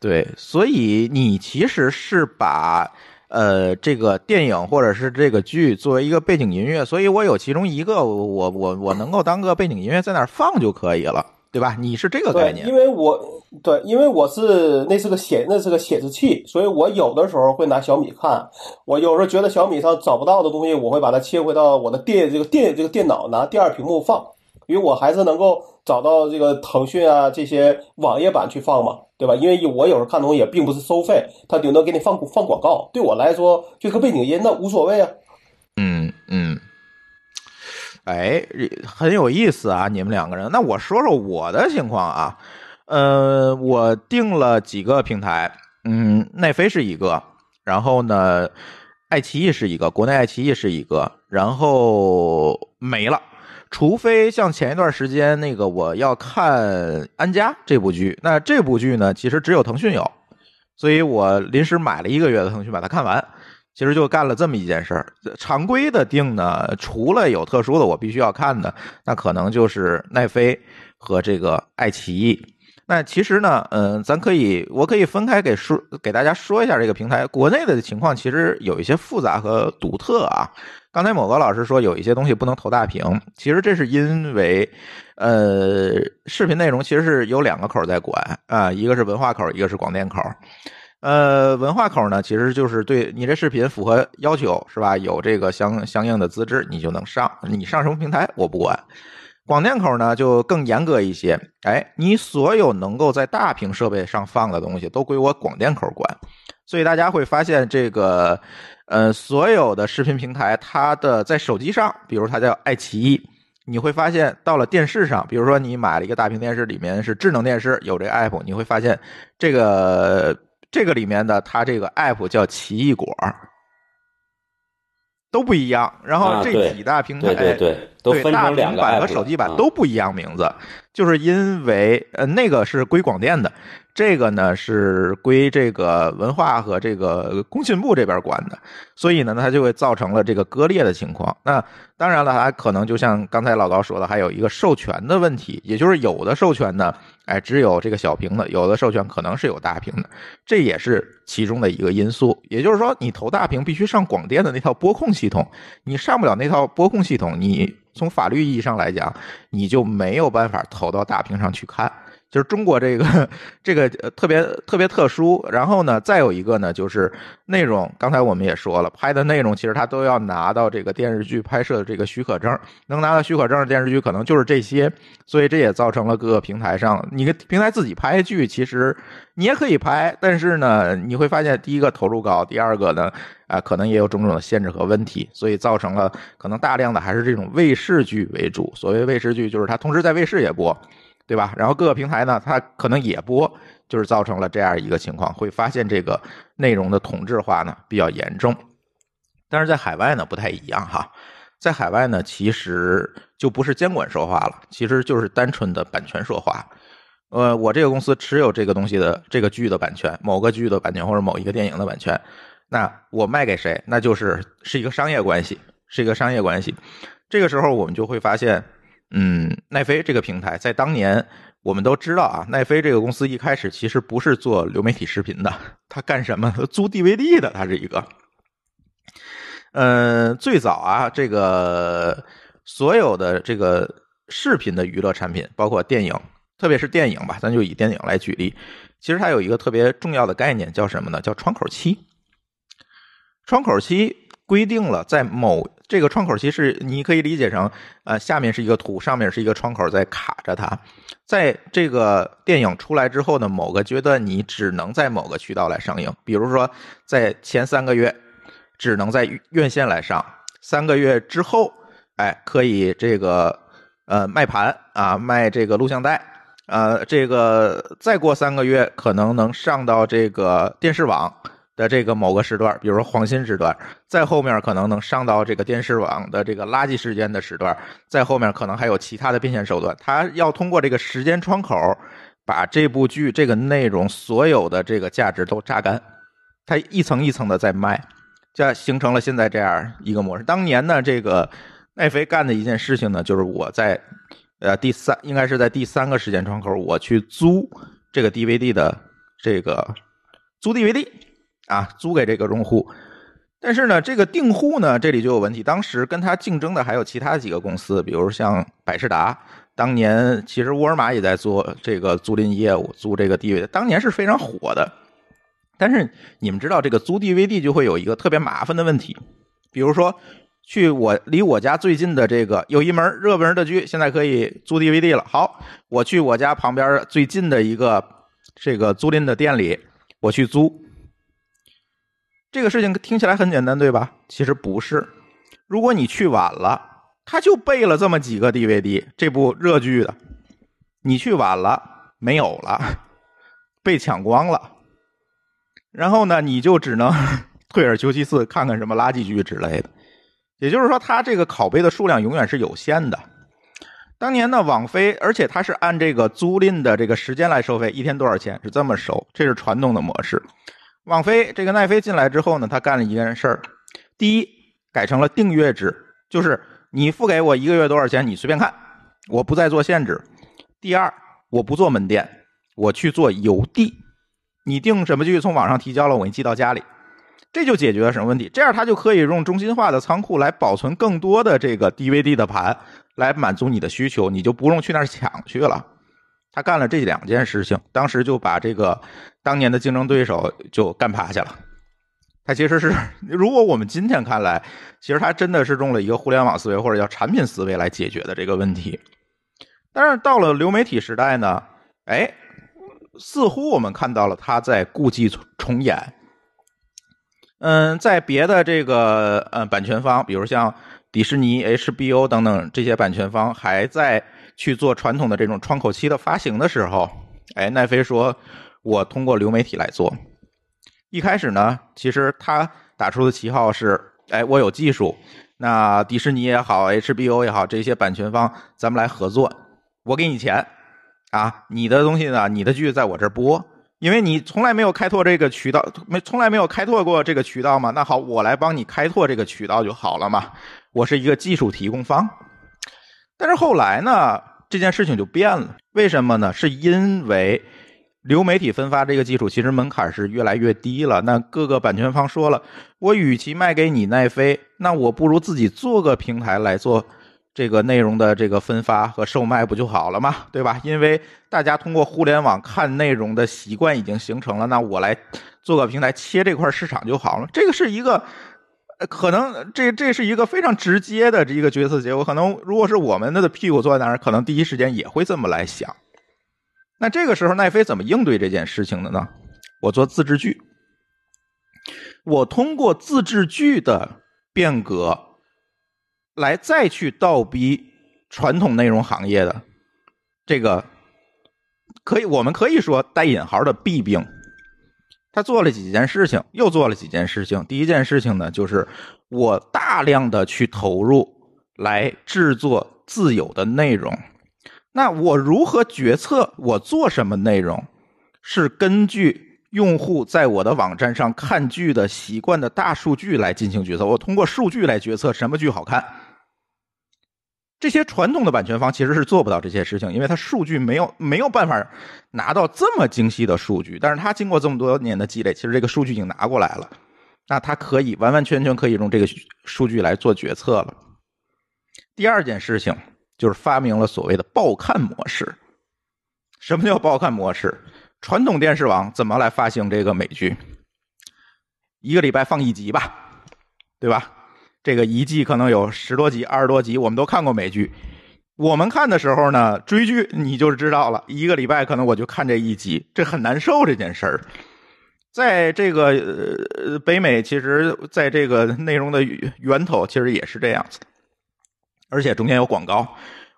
对，所以你其实是把。呃，这个电影或者是这个剧作为一个背景音乐，所以我有其中一个，我我我能够当个背景音乐在那儿放就可以了，对吧？你是这个概念？因为我对，因为我是那是个显那是个显示器，所以我有的时候会拿小米看，我有时候觉得小米上找不到的东西，我会把它切回到我的电这个电这个电脑拿第二屏幕放，因为我还是能够找到这个腾讯啊这些网页版去放嘛。对吧？因为我有时候看东西也并不是收费，他顶多给你放放广告。对我来说，就个背景音那无所谓啊。嗯嗯，哎，很有意思啊！你们两个人，那我说说我的情况啊。呃，我订了几个平台，嗯，奈飞是一个，然后呢，爱奇艺是一个，国内爱奇艺是一个，然后没了。除非像前一段时间那个我要看《安家》这部剧，那这部剧呢，其实只有腾讯有，所以我临时买了一个月的腾讯把它看完。其实就干了这么一件事儿。常规的定呢，除了有特殊的我必须要看的，那可能就是奈飞和这个爱奇艺。那其实呢，嗯，咱可以，我可以分开给说给大家说一下这个平台国内的情况，其实有一些复杂和独特啊。刚才某个老师说有一些东西不能投大屏，其实这是因为，呃，视频内容其实是有两个口在管啊，一个是文化口，一个是广电口。呃，文化口呢，其实就是对你这视频符合要求是吧？有这个相相应的资质，你就能上。你上什么平台我不管。广电口呢就更严格一些，哎，你所有能够在大屏设备上放的东西都归我广电口管。所以大家会发现这个。呃，所有的视频平台，它的在手机上，比如它叫爱奇艺，你会发现到了电视上，比如说你买了一个大屏电视，里面是智能电视，有这个 app，你会发现这个这个里面的它这个 app 叫奇异果，都不一样。然后这几大平台，对对对，都分成两个平板和手机版都不一样名字，就是因为呃那个是归广电的，这个呢是归这个文化和这个工信部这边管的，所以呢它就会造成了这个割裂的情况。那当然了，它可能就像刚才老高说的，还有一个授权的问题，也就是有的授权呢，哎只有这个小屏的，有的授权可能是有大屏的，这也是其中的一个因素。也就是说，你投大屏必须上广电的那套播控系统，你上不了那套播控系统，你从法律意义上来讲，你就没有办法投到大屏上去看。就是中国这个这个呃特别特别特殊，然后呢，再有一个呢，就是内容。刚才我们也说了，拍的内容其实它都要拿到这个电视剧拍摄的这个许可证，能拿到许可证的电视剧可能就是这些，所以这也造成了各个平台上，你个平台自己拍剧，其实你也可以拍，但是呢，你会发现第一个投入高，第二个呢，啊，可能也有种种的限制和问题，所以造成了可能大量的还是这种卫视剧为主。所谓卫视剧，就是它同时在卫视也播。对吧？然后各个平台呢，它可能也播，就是造成了这样一个情况，会发现这个内容的同质化呢比较严重。但是在海外呢不太一样哈，在海外呢其实就不是监管说话了，其实就是单纯的版权说话。呃，我这个公司持有这个东西的这个剧的版权，某个剧的版权或者某一个电影的版权，那我卖给谁，那就是是一个商业关系，是一个商业关系。这个时候我们就会发现。嗯，奈飞这个平台在当年我们都知道啊，奈飞这个公司一开始其实不是做流媒体视频的，[LAUGHS] 它干什么？租 DVD 的，它是一个。呃，最早啊，这个所有的这个视频的娱乐产品，包括电影，特别是电影吧，咱就以电影来举例，其实它有一个特别重要的概念，叫什么呢？叫窗口期。窗口期规定了在某这个窗口期是你可以理解成，呃，下面是一个图，上面是一个窗口在卡着它。在这个电影出来之后呢，某个阶段你只能在某个渠道来上映，比如说在前三个月只能在院线来上，三个月之后，哎，可以这个呃卖盘啊，卖这个录像带，呃，这个再过三个月可能能上到这个电视网。的这个某个时段，比如说黄金时段，在后面可能能上到这个电视网的这个垃圾时间的时段，在后面可能还有其他的变现手段。他要通过这个时间窗口，把这部剧这个内容所有的这个价值都榨干，他一层一层的在卖，这形成了现在这样一个模式。当年呢，这个奈飞干的一件事情呢，就是我在呃第三，应该是在第三个时间窗口，我去租这个 DVD 的这个租 DVD。啊，租给这个用户，但是呢，这个订户呢，这里就有问题。当时跟他竞争的还有其他几个公司，比如像百视达，当年其实沃尔玛也在做这个租赁业务，租这个 DVD，当年是非常火的。但是你们知道，这个租 DVD 就会有一个特别麻烦的问题，比如说去我离我家最近的这个有一门热门的剧，现在可以租 DVD 了。好，我去我家旁边最近的一个这个租赁的店里，我去租。这个事情听起来很简单，对吧？其实不是。如果你去晚了，他就备了这么几个 DVD，这部热剧的，你去晚了没有了，[LAUGHS] 被抢光了。然后呢，你就只能 [LAUGHS] 退而求其次，看看什么垃圾剧之类的。也就是说，它这个拷贝的数量永远是有限的。当年呢，网飞，而且它是按这个租赁的这个时间来收费，一天多少钱是这么收，这是传统的模式。网飞这个奈飞进来之后呢，他干了一件事儿：第一，改成了订阅制，就是你付给我一个月多少钱，你随便看，我不再做限制；第二，我不做门店，我去做邮递，你订什么剧从网上提交了，我给你寄到家里，这就解决了什么问题？这样他就可以用中心化的仓库来保存更多的这个 DVD 的盘，来满足你的需求，你就不用去那儿抢去了。他干了这两件事情，当时就把这个当年的竞争对手就干趴下了。他其实是，如果我们今天看来，其实他真的是用了一个互联网思维或者叫产品思维来解决的这个问题。但是到了流媒体时代呢，哎，似乎我们看到了他在故伎重演。嗯，在别的这个呃版权方，比如像迪士尼、HBO 等等这些版权方还在去做传统的这种窗口期的发行的时候，哎，奈飞说，我通过流媒体来做，一开始呢，其实他打出的旗号是，哎，我有技术，那迪士尼也好，HBO 也好，这些版权方，咱们来合作，我给你钱，啊，你的东西呢，你的剧在我这播，因为你从来没有开拓这个渠道，没从来没有开拓过这个渠道嘛，那好，我来帮你开拓这个渠道就好了嘛，我是一个技术提供方。但是后来呢，这件事情就变了，为什么呢？是因为。流媒体分发这个技术其实门槛是越来越低了。那各个版权方说了，我与其卖给你奈飞，那我不如自己做个平台来做这个内容的这个分发和售卖不就好了吗？对吧？因为大家通过互联网看内容的习惯已经形成了，那我来做个平台切这块市场就好了。这个是一个，可能这这是一个非常直接的这一个决策结果。可能如果是我们的屁股坐在那儿，可能第一时间也会这么来想。那这个时候，奈飞怎么应对这件事情的呢？我做自制剧，我通过自制剧的变革，来再去倒逼传统内容行业的这个，可以我们可以说带引号的弊病。他做了几件事情，又做了几件事情。第一件事情呢，就是我大量的去投入来制作自有的内容。那我如何决策我做什么内容？是根据用户在我的网站上看剧的习惯的大数据来进行决策。我通过数据来决策什么剧好看。这些传统的版权方其实是做不到这些事情，因为他数据没有没有办法拿到这么精细的数据。但是他经过这么多年的积累，其实这个数据已经拿过来了。那他可以完完全全可以用这个数据来做决策了。第二件事情。就是发明了所谓的报看模式。什么叫报看模式？传统电视网怎么来发行这个美剧？一个礼拜放一集吧，对吧？这个一季可能有十多集、二十多集，我们都看过美剧。我们看的时候呢，追剧你就知道了，一个礼拜可能我就看这一集，这很难受这件事儿。在这个呃北美，其实在这个内容的源头，其实也是这样子。而且中间有广告，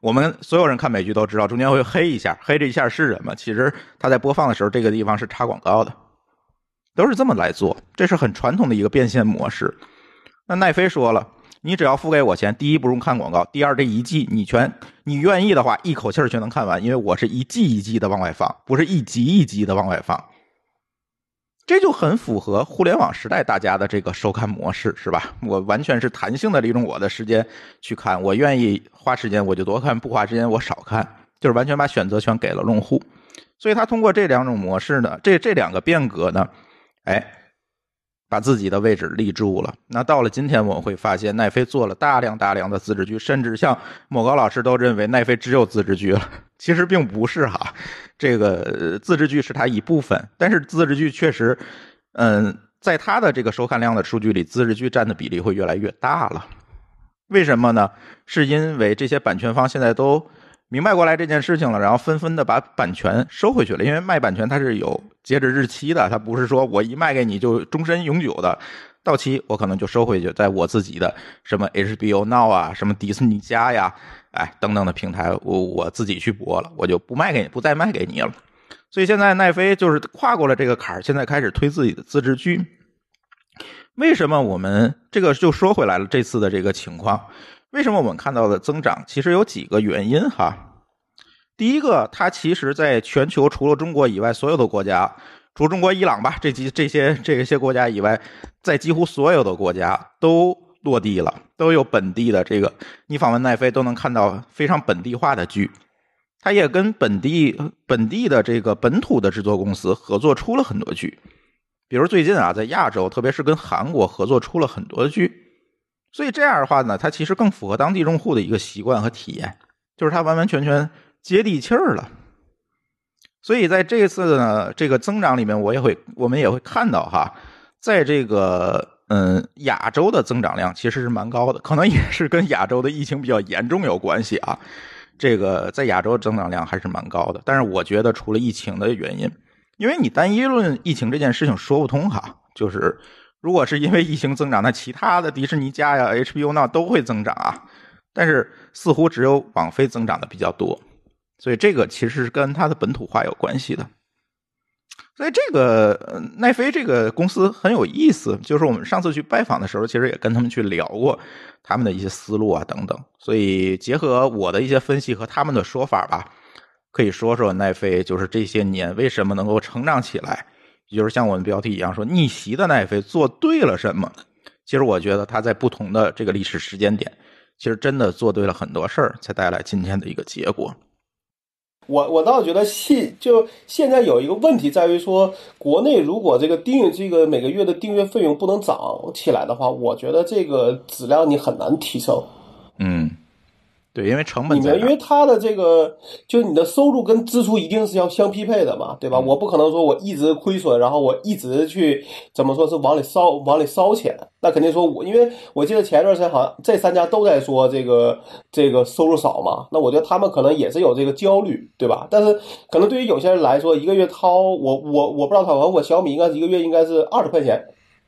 我们所有人看美剧都知道，中间会黑一下，黑这一下是什么？其实他在播放的时候，这个地方是插广告的，都是这么来做，这是很传统的一个变现模式。那奈飞说了，你只要付给我钱，第一不用看广告，第二这一季你全你愿意的话，一口气全能看完，因为我是一季一季的往外放，不是一集一集的往外放。这就很符合互联网时代大家的这个收看模式，是吧？我完全是弹性的利用我的时间去看，我愿意花时间我就多看，不花时间我少看，就是完全把选择权给了用户。所以他通过这两种模式呢，这这两个变革呢，哎。把自己的位置立住了。那到了今天，我们会发现奈飞做了大量大量的自制剧，甚至像某高老师都认为奈飞只有自制剧了。[LAUGHS] 其实并不是哈，这个自制剧是它一部分，但是自制剧确实，嗯，在它的这个收看量的数据里，自制剧占的比例会越来越大了。为什么呢？是因为这些版权方现在都。明白过来这件事情了，然后纷纷的把版权收回去了。因为卖版权它是有截止日期的，它不是说我一卖给你就终身永久的，到期我可能就收回去，在我自己的什么 HBO Now 啊、什么迪士尼家呀、哎等等的平台，我我自己去播了，我就不卖给你，不再卖给你了。所以现在奈飞就是跨过了这个坎儿，现在开始推自己的自制剧。为什么我们这个就说回来了？这次的这个情况。为什么我们看到的增长其实有几个原因哈？第一个，它其实在全球除了中国以外，所有的国家，除中国、伊朗吧，这几这些这些国家以外，在几乎所有的国家都落地了，都有本地的这个。你访问奈飞都能看到非常本地化的剧，它也跟本地本地的这个本土的制作公司合作出了很多剧，比如最近啊，在亚洲，特别是跟韩国合作出了很多剧。所以这样的话呢，它其实更符合当地用户的一个习惯和体验，就是它完完全全接地气儿了。所以在这次呢这个增长里面，我也会我们也会看到哈，在这个嗯亚洲的增长量其实是蛮高的，可能也是跟亚洲的疫情比较严重有关系啊。这个在亚洲增长量还是蛮高的，但是我觉得除了疫情的原因，因为你单一论疫情这件事情说不通哈，就是。如果是因为疫情增长，那其他的迪士尼家呀、HBO 那都会增长啊。但是似乎只有网飞增长的比较多，所以这个其实是跟它的本土化有关系的。所以这个呃奈飞这个公司很有意思，就是我们上次去拜访的时候，其实也跟他们去聊过他们的一些思路啊等等。所以结合我的一些分析和他们的说法吧，可以说说奈飞就是这些年为什么能够成长起来，就是像我们标题一样说逆袭的奈飞做对了什么。其实我觉得他在不同的这个历史时间点，其实真的做对了很多事儿，才带来今天的一个结果。我我倒觉得现就现在有一个问题在于说，国内如果这个订阅这个每个月的订阅费用不能涨起来的话，我觉得这个质量你很难提升。嗯，对，因为成本在你们因为它的这个，就你的收入跟支出一定是要相匹配的嘛，对吧？我不可能说我一直亏损，然后我一直去怎么说是往里烧往里烧钱，那肯定说我，因为我记得前一段时间好像这三家都在说这个这个收入少嘛，那我觉得他们可能也是有这个焦虑，对吧？但是可能对于有些人来说，一个月掏我我我不知道掏，我我小米应该是一个月应该是二十块钱，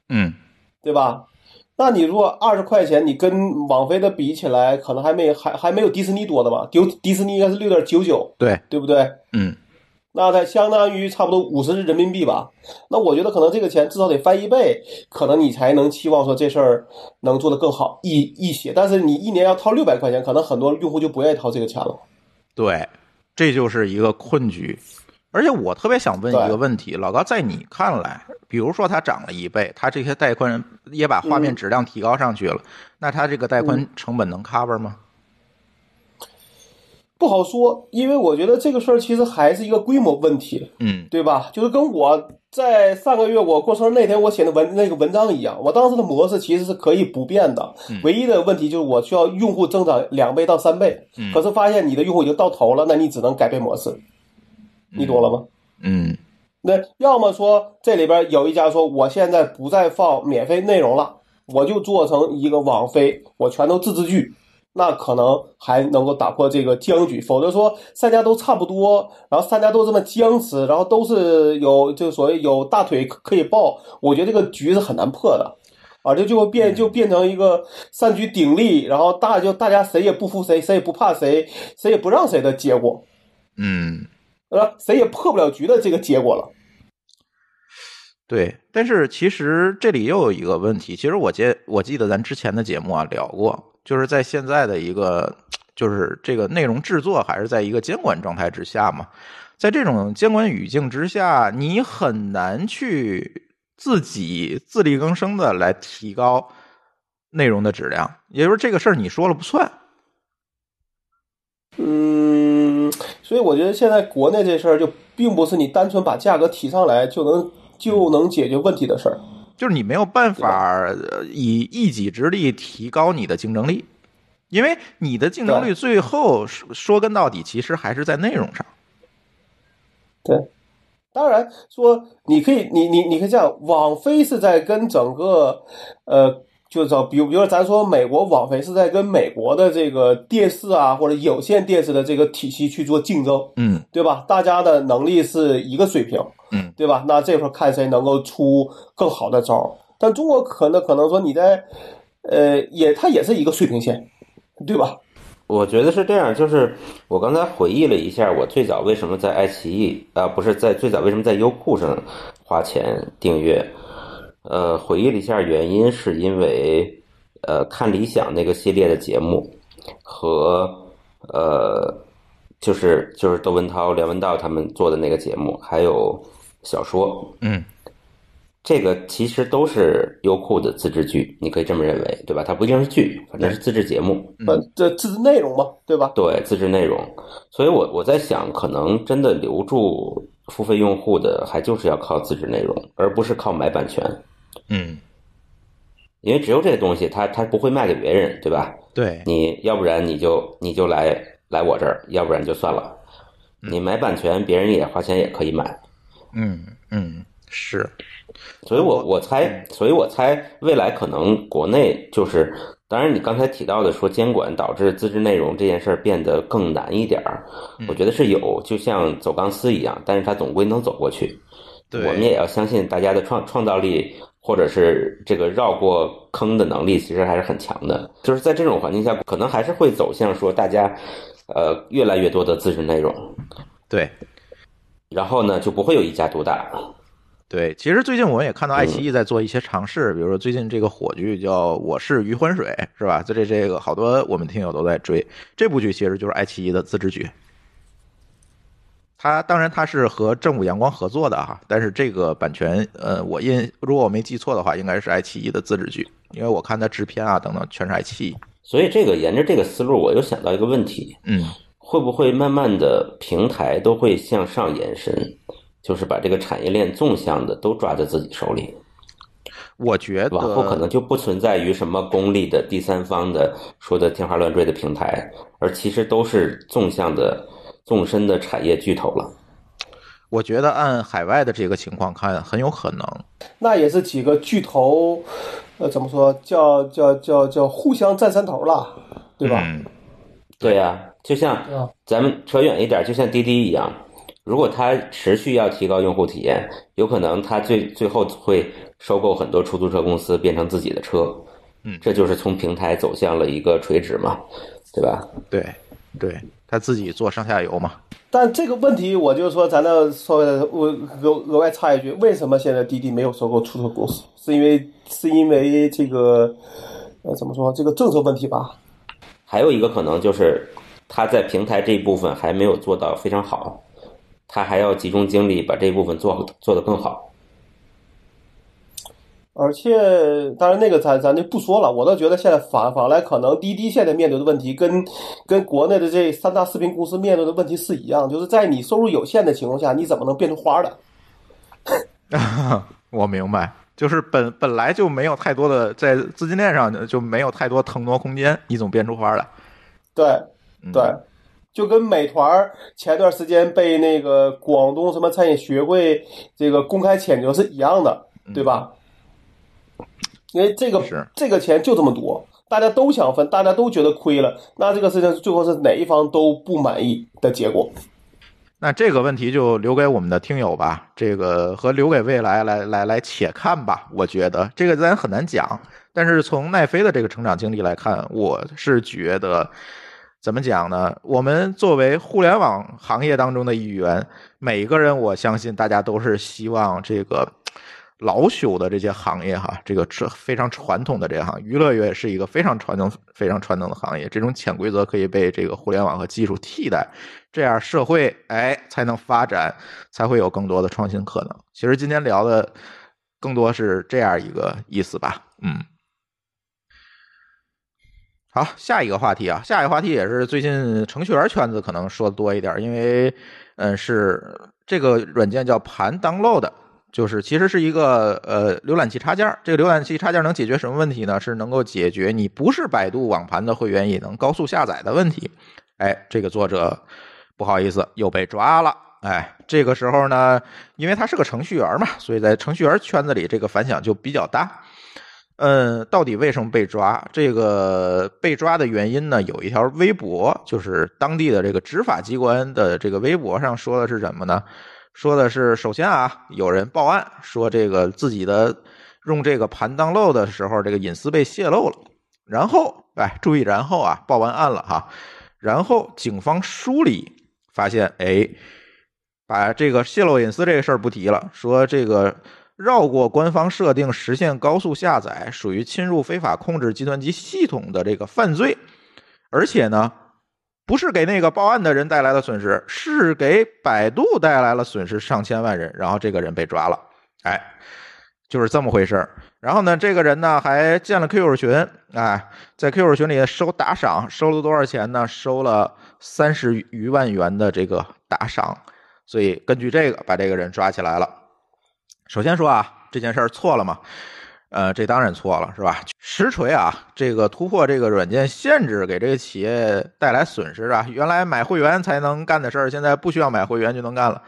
嗯对吧？那你如果二十块钱，你跟网飞的比起来，可能还没还还没有迪士尼多的嘛？迪迪士尼应该是六点九九，对，对不对？嗯那它相当于差不多五十人民币吧。那我觉得可能这个钱至少得翻一倍，可能你才能期望说这事儿能做得更好一一些。但是你一年要掏六百块钱，可能很多用户就不愿意掏这个钱了。对，这就是一个困局。而且我特别想问一个问题，老高，在你看来，比如说它涨了一倍，它这些带宽也把画面质量提高上去了，那它这个带宽成本能 cover 吗？不好说，因为我觉得这个事儿其实还是一个规模问题。嗯对吧？就是跟我在上个月我过生日那天我写的文那个文章一样，我当时的模式其实是可以不变的，唯一的问题就是我需要用户增长两倍到三倍，嗯可是发现你的用户已经到头了，那你只能改变模式，你懂了吗？嗯那要么说这里边有一家说我现在不再放免费内容了，我就做成一个网飞，我全都自制剧，那可能还能够打破这个僵局。否则说三家都差不多，然后三家都这么僵持，然后都是有就所谓有大腿可以抱，我觉得这个局是很难破的。啊，这就会变，就变成一个三局鼎立，然后大就大家谁也不服谁，谁也不怕谁，谁也不让谁的结果，嗯，呃，谁也破不了局的这个结果了。对。但是其实这里又有一个问题，其实我记我记得咱之前的节目啊聊过，就是在现在的一个就是这个内容制作还是在一个监管状态之下嘛，在这种监管语境之下，你很难去自己自力更生的来提高内容的质量，也就是这个事儿你说了不算。嗯，所以我觉得现在国内这事儿就并不是你单纯把价格提上来就能就能解决问题的事儿。就是你没有办法呃以一己之力提高你的竞争力，因为你的竞争力最后说说根到底，其实还是在内容上。对，当然说你可以，你你你可以这样，网飞是在跟整个呃，就是说，比如比如说咱说美国网飞是在跟美国的这个电视啊或者有线电视的这个体系去做竞争，嗯对吧？大家的能力是一个水平，嗯，对吧？那这块儿看谁能够出更好的招儿。但中国可能可能说你在呃也它也是一个水平线，对吧？我觉得是这样，就是我刚才回忆了一下，我最早为什么在爱奇艺啊、不是在最早为什么在优酷上花钱订阅，呃，回忆了一下原因，是因为呃看理想那个系列的节目和呃就是就是窦文涛、梁文道他们做的那个节目，还有小说，嗯这个其实都是优酷的自制剧，你可以这么认为，对吧？它不一定是剧，反正是自制节目。呃，这自制内容嘛，对吧？对自制内容，所以我我在想，可能真的留住付费用户的，还就是要靠自制内容，而不是靠买版权，嗯，因为只有这个东西，他他不会卖给别人，对吧？对，你要不然你就你就来来我这儿，要不然就算了。你买版权，别人也花钱也可以买，嗯嗯。是，所以我我猜，所以我猜未来可能国内就是，当然你刚才提到的说监管导致自制内容这件事儿变得更难一点儿，我觉得是有，就像走钢丝一样，但是它总归能走过去。对，我们也要相信大家的创创造力，或者是这个绕过坑的能力，其实还是很强的。就是在这种环境下，可能还是会走向说大家，呃，越来越多的自制内容。对，然后呢就不会有一家独大。对，其实最近我们也看到爱奇艺在做一些尝试，比如说最近这个火剧叫《我是余欢水》，是吧？这这这个好多我们听友都在追这部剧，其实就是爱奇艺的自制剧。它当然它是和正午阳光合作的哈，但是这个版权，呃，我印如果我没记错的话，应该是爱奇艺的自制剧，因为我看它制片啊等等全是爱奇艺。所以这个沿着这个思路，我又想到一个问题，嗯，会不会慢慢的平台都会向上延伸？就是把这个产业链纵向的都抓在自己手里，我觉得往后可能就不存在于什么功利的第三方的说的天花乱坠的平台，而其实都是纵向的、纵深的产业巨头了。我觉得按海外的这个情况看，很有可能。那也是几个巨头，呃，怎么说叫叫叫叫互相占山头了，对吧？嗯，对呀、就像啊咱们扯远一点，就像滴滴一样，如果它持续要提高用户体验，有可能它最最后会收购很多出租车公司，变成自己的车。嗯这就是从平台走向了一个垂直嘛，对吧？对，对，他自己做上下游嘛。但这个问题，我就说，咱那稍微的，我额额外插一句，为什么现在滴滴没有收购出租车公司？是因为是因为这个，呃，怎么说？这个政策问题吧？还有一个可能就是，他在平台这一部分还没有做到非常好，他还要集中精力把这一部分做做得更好。而且，当然那个咱咱就不说了，我倒觉得现在反反过来，可能滴滴现在面对的问题跟跟国内的这三大视频公司面对的问题是一样，就是在你收入有限的情况下，你怎么能变出花来？[LAUGHS] 我明白，就是本本来就没有太多的在资金链上就没有太多腾挪空间，你总变出花来。对嗯对，就跟美团前段时间被那个广东什么餐饮学会这个公开谴责是一样的，对吧？因为这个是这个钱就这么多，大家都想分，大家都觉得亏了，那这个事情最后是哪一方都不满意的结果。那这个问题就留给我们的听友吧，这个和留给未来来来来且看吧。我觉得这个咱很难讲，但是从奈飞的这个成长经历来看，我是觉得怎么讲呢？我们作为互联网行业当中的一员，每个人我相信大家都是希望这个老朽的这些行业哈，这个是非常传统的这行，娱乐业是一个非常传统、非常传统的行业，这种潜规则可以被这个互联网和技术替代。这样社会哎才能发展，才会有更多的创新可能。其实今天聊的更多是这样一个意思吧，嗯。好，下一个话题啊，下一个话题也是最近程序员圈子可能说的多一点，因为嗯是这个软件叫盘 download，就是其实是一个呃浏览器插件。这个浏览器插件能解决什么问题呢？是能够解决你不是百度网盘的会员也能高速下载的问题。哎，这个作者不好意思又被抓了。哎，这个时候呢，因为他是个程序员嘛，所以在程序员圈子里这个反响就比较大。嗯，到底为什么被抓？这个被抓的原因呢，有一条微博，就是当地的这个执法机关的这个微博上说的是什么呢？说的是，首先啊，有人报案说这个自己的用这个盘当漏的时候，这个隐私被泄露了。然后，哎，注意，然后啊，报完案了哈。然后警方梳理发现，哎，把这个泄露隐私这个事儿不提了，说这个绕过官方设定实现高速下载，属于侵入非法控制计算机系统的这个犯罪，而且呢，不是给那个报案的人带来了损失，是给百度带来了损失上千万人，然后这个人被抓了，哎，就是这么回事。然后呢，这个人呢还建了 QQ 群，哎，在 QQ 群里收打赏，收了多少钱呢？收了三十余万元的这个打赏，所以根据这个把这个人抓起来了。首先说啊，这件事儿错了吗？呃，这当然错了，是吧？实锤啊，这个突破这个软件限制，给这个企业带来损失啊。原来买会员才能干的事儿，现在不需要买会员就能干了。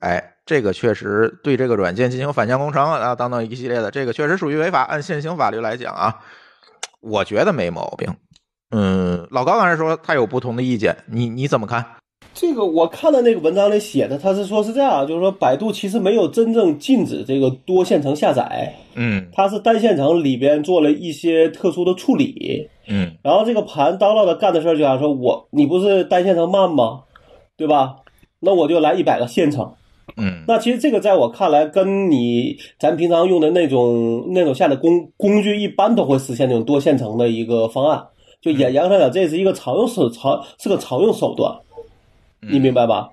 哎，这个确实对这个软件进行反向工程啊，等等一系列的，这个确实属于违法。按现行法律来讲啊，我觉得没毛病。嗯，老高刚才说他有不同的意见，你你怎么看？这个我看到那个文章里写的，他是说是这样，就是说百度其实没有真正禁止这个多线程下载，嗯它是单线程里边做了一些特殊的处理。嗯然后这个盘 download 干的事儿就想说我你不是单线程慢吗？对吧？那我就来一百个线程，嗯那其实这个在我看来，跟你咱平常用的那种那种下载工工具，一般都会实现那种多线程的一个方案。就严严格上讲，这是一个常用手常是个常用手段，你明白吧？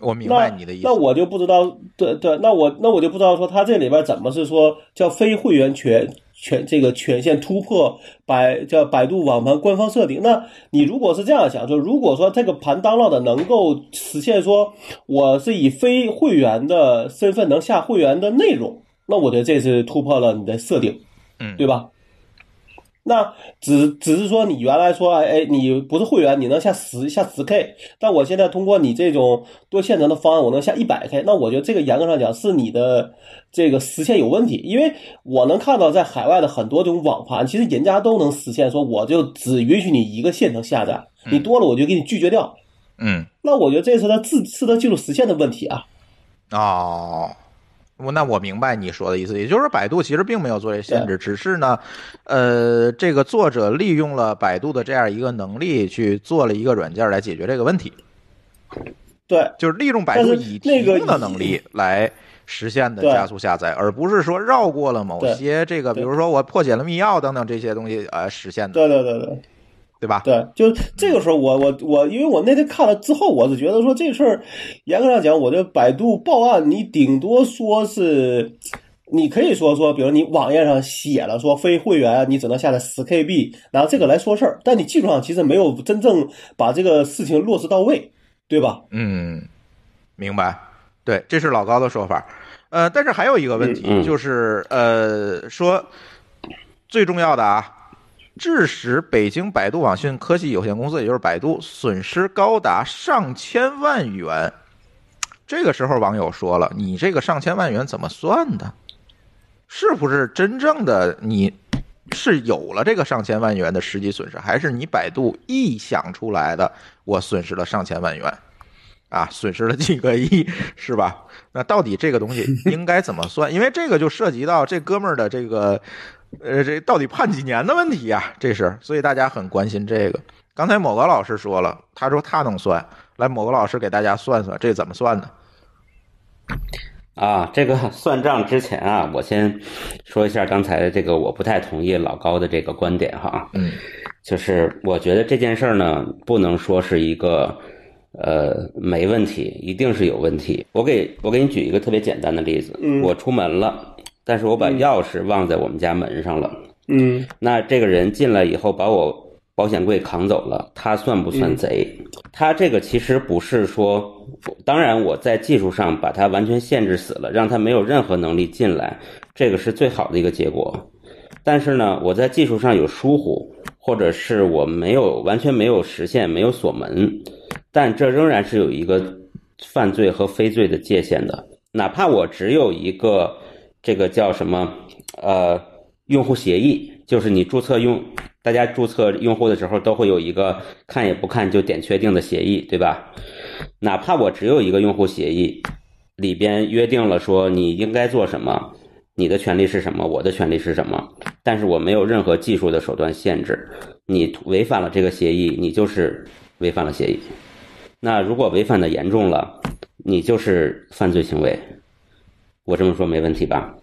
我明白你的意思。那我就不知道，对对，那我那我就不知道说他这里边怎么是说叫非会员权权这个权限突破百叫百度网盘官方设定。那你如果是这样想，就如果说这个盘当 o 的能够实现说我是以非会员的身份能下会员的内容，那我觉得这是突破了你的设定，嗯对吧？那只只是说你原来说，哎哎，你不是会员，你能下十下十 K，但我现在通过你这种多线程的方案，我能下一百 K，那我觉得这个严格上讲是你的这个实现有问题，因为我能看到在海外的很多这种网盘，其实人家都能实现说，我就只允许你一个线程下载，你多了我就给你拒绝掉。嗯。那我觉得这是他自是他技术实现的问题啊。哦，我那我明白你说的意思，也就是说百度其实并没有做这限制，只是呢，呃，这个作者利用了百度的这样一个能力去做了一个软件来解决这个问题，对，就是利用百度已提供的能力来实现的加速下载，而不是说绕过了某些这个，比如说我破解了密钥等等这些东西呃实现的，对对对对。对吧？对，就这个时候我，我我因为我那天看了之后，我是觉得说这事儿，严格上讲，我这百度报案，你顶多说是，你可以说说，比如你网页上写了说非会员你只能下载十 KB，拿这个来说事儿，但你技术上其实没有真正把这个事情落实到位，对吧？嗯，明白。对，这是老高的说法。呃，但是还有一个问题，嗯嗯就是呃，说最重要的啊，致使北京百度网讯科技有限公司，也就是百度，损失高达上千万元。这个时候，网友说了：“你这个上千万元怎么算的？是不是真正的你是有了这个上千万元的实际损失，还是你百度臆想出来的？我损失了上千万元？”啊，损失了几个亿，是吧？那到底这个东西应该怎么算？因为这个就涉及到这哥们儿的这个，呃，这到底判几年的问题呀、这是，所以大家很关心这个。刚才某个老师说了，他说他能算，来，某个老师给大家算算，这怎么算呢？啊，这个 [LAUGHS] 算账之前啊，我先说一下刚才这个，我不太同意老高的这个观点哈。嗯，就是我觉得这件事儿呢，不能说是一个呃没问题，一定是有问题。我给我给你举一个特别简单的例子，嗯我出门了，但是我把钥匙忘在我们家门上了。嗯那这个人进来以后把我保险柜扛走了，他算不算贼？他这个其实不是说，当然我在技术上把他完全限制死了，让他没有任何能力进来，这个是最好的一个结果。但是呢，我在技术上有疏忽，或者是我没有完全没有实现，没有锁门，但这仍然是有一个犯罪和非罪的界限的。哪怕我只有一个这个叫什么呃用户协议，就是你注册用大家注册用户的时候都会有一个看也不看就点确定的协议，对吧？哪怕我只有一个用户协议，里边约定了说你应该做什么，你的权利是什么，我的权利是什么，但是我没有任何技术的手段限制，你违反了这个协议，你就是违反了协议。那如果违反的严重了，你就是犯罪行为。我这么说没问题吧？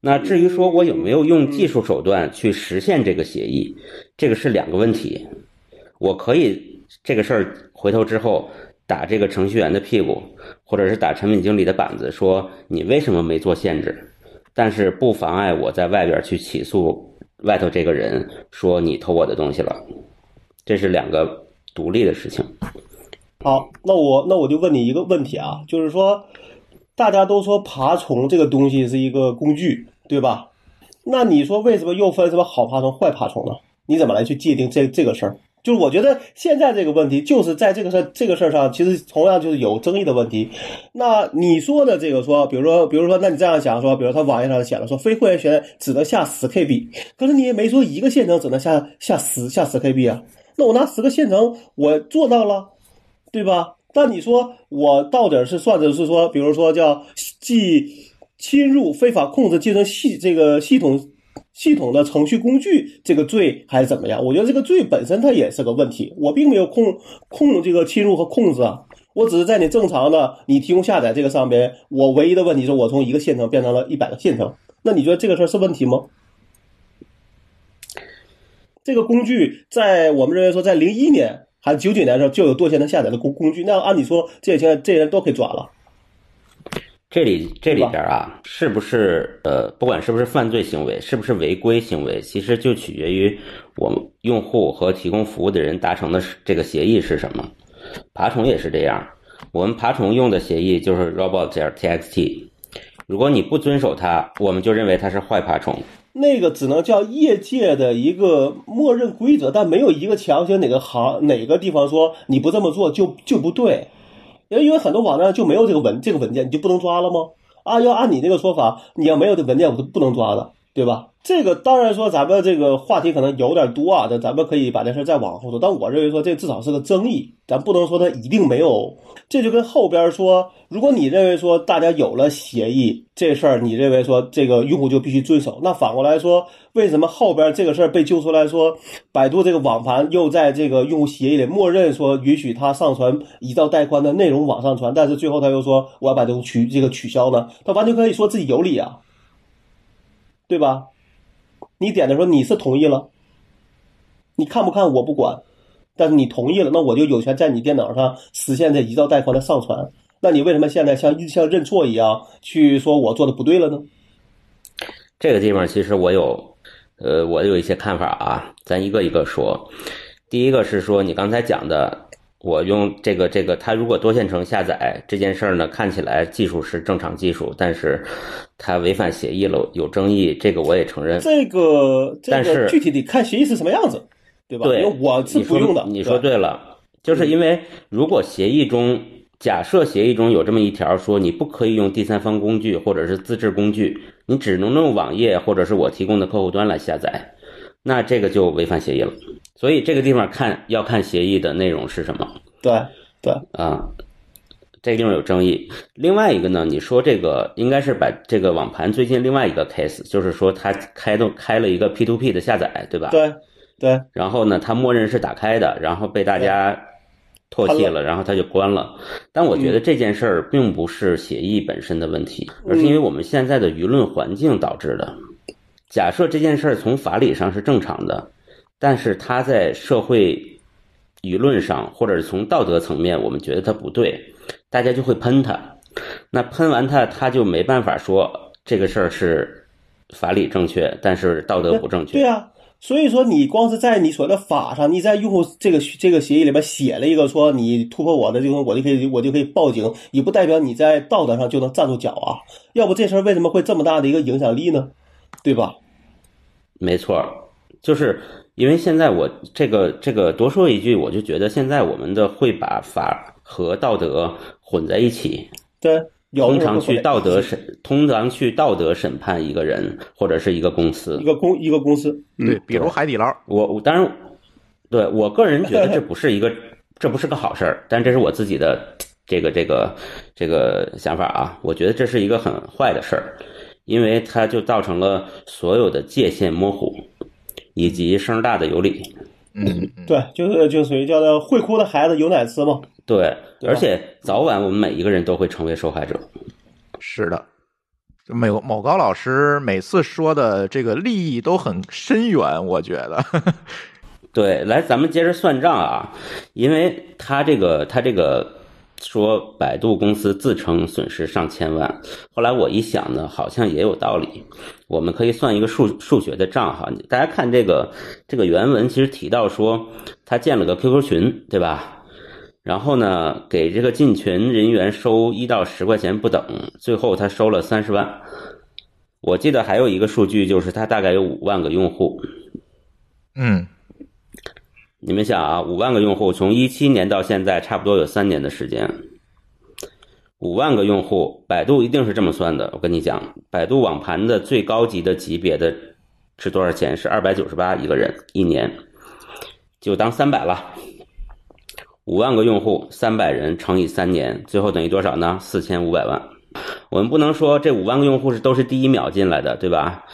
那至于说我有没有用技术手段去实现这个协议，这个是两个问题。我可以这个事儿回头之后打这个程序员的屁股，或者是打产品经理的板子，说你为什么没做限制？但是不妨碍我在外边去起诉外头这个人，说你偷我的东西了。这是两个独立的事情。好，那我那我就问你一个问题啊，就是说，大家都说爬虫这个东西是一个工具，对吧？那你说为什么又分什么好爬虫、坏爬虫呢？你怎么来去界定这这个事儿？就是我觉得现在这个问题，就是在这个事儿这个事儿上，其实同样就是有争议的问题。那你说的这个说，比如说，比如说，那你这样想说，比如他网页上写了说非会员权只能下十 KB，可是你也没说一个线程只能下下十下十 KB 啊。那我拿十个线程，我做到了。对吧？但你说我到底是算的是说，比如说叫既侵入非法控制竞争系这个系统系统的程序工具这个罪，还是怎么样？我觉得这个罪本身它也是个问题。我并没有控控这个侵入和控制啊，我只是在你正常的你提供下载这个上边，我唯一的问题是我从一个县城变成了一百个县城，那你觉得这个事儿是问题吗？这个工具在我们认为说，在零一年还是九九年的时候就有多线程下载的工工具，那按理说这些这些人都可以抓了。这里这里边啊，是不是呃，不管是不是犯罪行为，是不是违规行为，其实就取决于我们用户和提供服务的人达成的这个协议是什么。爬虫也是这样，我们爬虫用的协议就是 robot.txt，如果你不遵守它，我们就认为它是坏爬虫。那个只能叫业界的一个默认规则，但没有一个强行哪个行哪个地方说你不这么做就就不对。因为因为很多网站就没有这个文这个文件，你就不能抓了吗？啊，要按你那个说法，你要没有这文件，我是不能抓了，对吧？这个当然说咱们这个话题可能有点多啊，但咱们可以把这事再往后说。但我认为说这至少是个争议，咱不能说它一定没有。这就跟后边说，如果你认为说大家有了协议这事儿，你认为说这个用户就必须遵守，那反过来说，为什么后边这个事儿被揪出来说，百度这个网盘又在这个用户协议里默认说允许他上传一兆带宽的内容往上传，但是最后他又说我要把这个取这个取消呢？他完全可以说自己有理啊，对吧？你点的时候你是同意了，你看不看我不管，但是你同意了，那我就有权在你电脑上实现这一兆带宽的上传。那你为什么现在像像认错一样去说我做的不对了呢？这个地方其实我有，呃，我有一些看法啊，咱一个一个说。第一个是说你刚才讲的，我用这个这个，它如果多线程下载这件事儿呢，看起来技术是正常技术，但是它违反协议了，有争议，这个我也承认。这个这但是具体得看协议是什么样子，对吧？对我是不用的。你说对对了，就是因为如果协议中假设协议中有这么一条说你不可以用第三方工具或者是自制工具，你只能用网页或者是我提供的客户端来下载，那这个就违反协议了。所以这个地方看要看协议的内容是什么对对，啊。这个地方有争议。另外一个呢，你说这个应该是把这个网盘最近另外一个 case，就是说它开动开了一个 P to P 的下载，对吧？对对然后呢，它默认是打开的，然后被大家唾弃了，然后它就关了。但我觉得这件事儿并不是协议本身的问题，而是因为我们现在的舆论环境导致的。假设这件事儿从法理上是正常的，但是它在社会舆论上或者是从道德层面，我们觉得它不对，大家就会喷他。那喷完他，他就没办法说这个事儿是法理正确，但是道德不正确。对啊。所以说，你光是在你所谓的法上，你在用户这个这个协议里边写了一个说你突破我的这个，我就可以我就可以报警，也不代表你在道德上就能站住脚啊。要不这事儿为什么会这么大的一个影响力呢？对吧？没错，就是因为现在我这个这个多说一句，我就觉得现在我们的会把法和道德混在一起，对，通常去道德审，通常去道德审判一个人或者是一个公司一。个公一个公司，嗯对，比如海底捞，我我当然，对我个人觉得这不是一个，[LAUGHS] 这不是个好事儿，但这是我自己的这个这个这个想法啊。我觉得这是一个很坏的事儿，因为它就造成了所有的界限模糊，以及声大的有理。嗯，对，就是就属于叫做会哭的孩子有奶吃嘛。对，对而且早晚我们每一个人都会成为受害者。是的。某某高老师每次说的这个利益都很深远，我觉得。[LAUGHS] 对，来，咱们接着算账啊，因为他这个他这个说百度公司自称损失上千万，后来我一想呢，好像也有道理。我们可以算一个数数学的账哈，大家看这个这个原文，其实提到说他建了个 QQ 群，对吧？然后呢，给这个进群人员收一到十块钱不等，最后他收了三十万。我记得还有一个数据，就是他大概有五万个用户，嗯，你们想啊，五万个用户，从一七年到现在，差不多有三年的时间。五万个用户，百度一定是这么算的。我跟你讲，百度网盘的最高级的级别的是多少钱？是二百九十八一个人一年，就当三百了。五万个用户，三百人乘以三年，最后等于多少呢？四千五百万。我们不能说这五万个用户是都是第一秒进来的，对吧？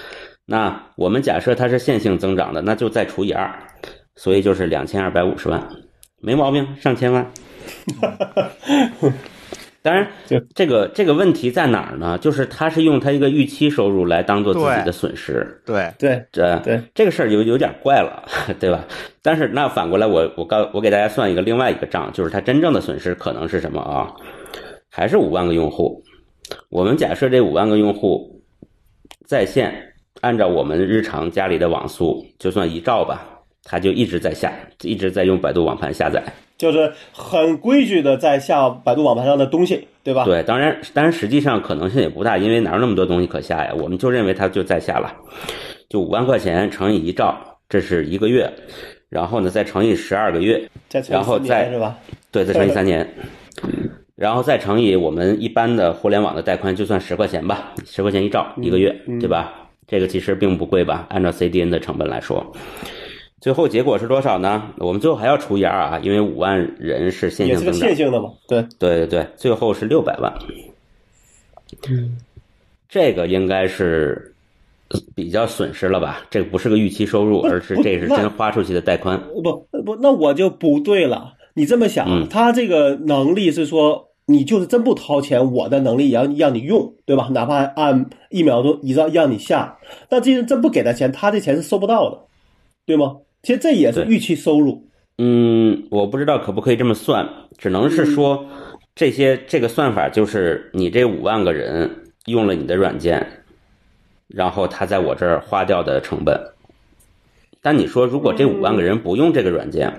那我们假设它是线性增长的，那就再除以二，所以就是两千二百五十万，没毛病，上千万。当然就，这个这个问题在哪儿呢？就是他是用他一个预期收入来当做自己的损失，对，对这对，这个事儿有有点怪了，[LAUGHS] 对吧？但是那反过来我，我告我给大家算一个另外一个账，就是他真正的损失可能是什么啊？还是五万个用户。我们假设这五万个用户在线，按照我们日常家里的网速，就算一兆吧，他就一直在下，一直在用百度网盘下载。就是很规矩的在下百度网盘上的东西，对吧？对，当然，当然实际上可能性也不大，因为哪有那么多东西可下呀？我们就认为它就在下了，就五万块钱乘以一兆，这是一个月，然后呢再乘以十二个月，然后再年是吧？对，再乘以三年，[LAUGHS] 然后再乘以我们一般的互联网的带宽，就算十块钱吧，十块钱一兆一个月，对吧？这个其实并不贵吧？按照 CDN 的成本来说，最后结果是多少呢？我们最后还要除以二啊，因为五万人是线也是个性增长线，性的嘛，对，对对对，最后是六百万。嗯这个应该是比较损失了吧？这个不是个预期收入，而是这是真花出去的带宽。不不，那我就不对了。你这么想，嗯他这个能力是说，你就是真不掏钱，我的能力也要让你用，对吧？哪怕按一秒钟一让让你下，那这人真不给他钱，他这钱是收不到的，对吗？其实这也是预期收入。嗯，我不知道可不可以这么算，只能是说这些这个算法就是你这五万个人用了你的软件，然后他在我这儿花掉的成本。但你说如果这五万个人不用这个软件，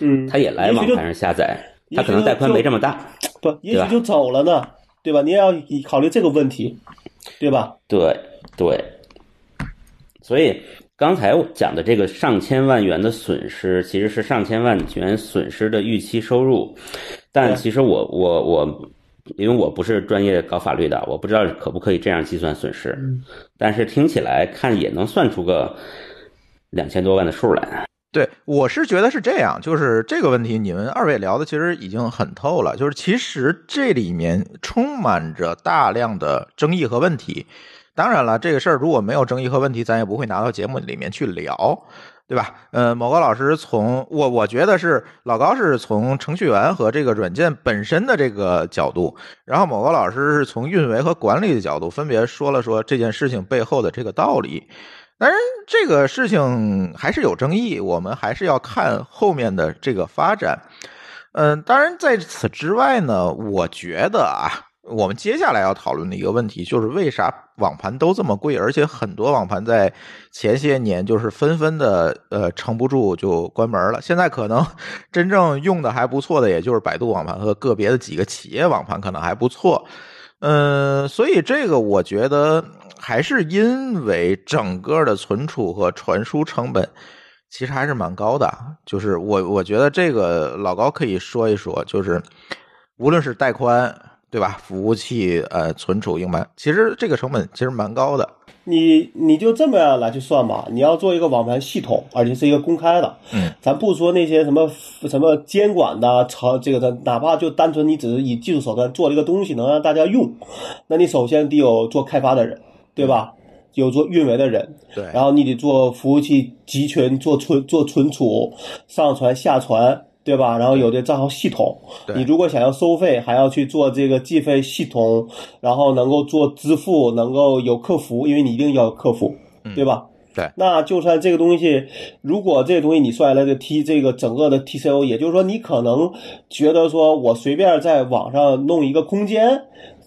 嗯，他也来网也许就盘上下载，他可能带宽没这么大。不，也对吧许就走了呢，对吧？你也要考虑这个问题，对吧？对对，所以刚才我讲的这个上千万元的损失，其实是上千万元损失的预期收入。但其实我我我，因为我不是专业搞法律的，我不知道可不可以这样计算损失。但是听起来看也能算出个两千多万的数来。对，我是觉得是这样，就是这个问题，你们二位聊的其实已经很透了。就是其实这里面充满着大量的争议和问题。当然了，这个事儿如果没有争议和问题，咱也不会拿到节目里面去聊，对吧？呃，某个老师从我我觉得是老高是从程序员和这个软件本身的这个角度，然后某个老师是从运维和管理的角度，分别说了说这件事情背后的这个道理。当然，这个事情还是有争议，我们还是要看后面的这个发展。嗯，当然，在此之外呢，我觉得啊，我们接下来要讨论的一个问题就是为啥网盘都这么贵，而且很多网盘在前些年就是纷纷的呃撑不住就关门了。现在可能 [LAUGHS] 真正用的还不错的，也就是百度网盘和个别的几个企业网盘可能还不错。嗯，所以这个我觉得还是因为整个的存储和传输成本其实还是蛮高的。就是我我觉得这个老高可以说一说，就是无论是带宽对吧，服务器呃存储硬盘，其实这个成本其实蛮高的。你你就这么样来去算吧，你要做一个网盘系统，而且是一个公开的，嗯，咱不说那些什么什么监管的，朝这个的，哪怕就单纯你只是以技术手段做了一个东西能让大家用，那你首先得有做开发的人，对吧？有做运维的人，对，然后你得做服务器集群、做存、做存储、上传、下传，对吧？然后有的账号系统，你如果想要收费，还要去做这个计费系统，然后能够做支付，能够有客服，因为你一定要有客服，对吧？对那就算这个东西，如果这个东西你算下来的 T 这个整个的 TCO，也就是说你可能觉得说我随便在网上弄一个空间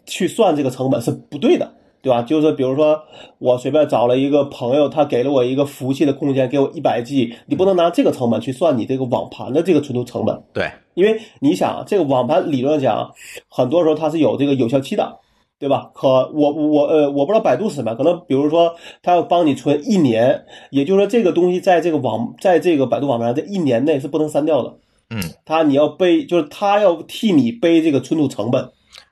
去算这个成本是不对的。对吧？就是比如说，我随便找了一个朋友，他给了我一个服务器的空间，给我一百 G，你不能拿这个成本去算你这个网盘的这个存储成本，对，因为你想，这个网盘理论上讲，很多时候它是有这个有效期的，对吧？可我我呃，我不知道百度是什么，可能比如说它要帮你存一年，也就是说这个东西在这个网，在这个百度网盘上这一年内是不能删掉的，嗯，他你要背，就是他要替你背这个存储成本。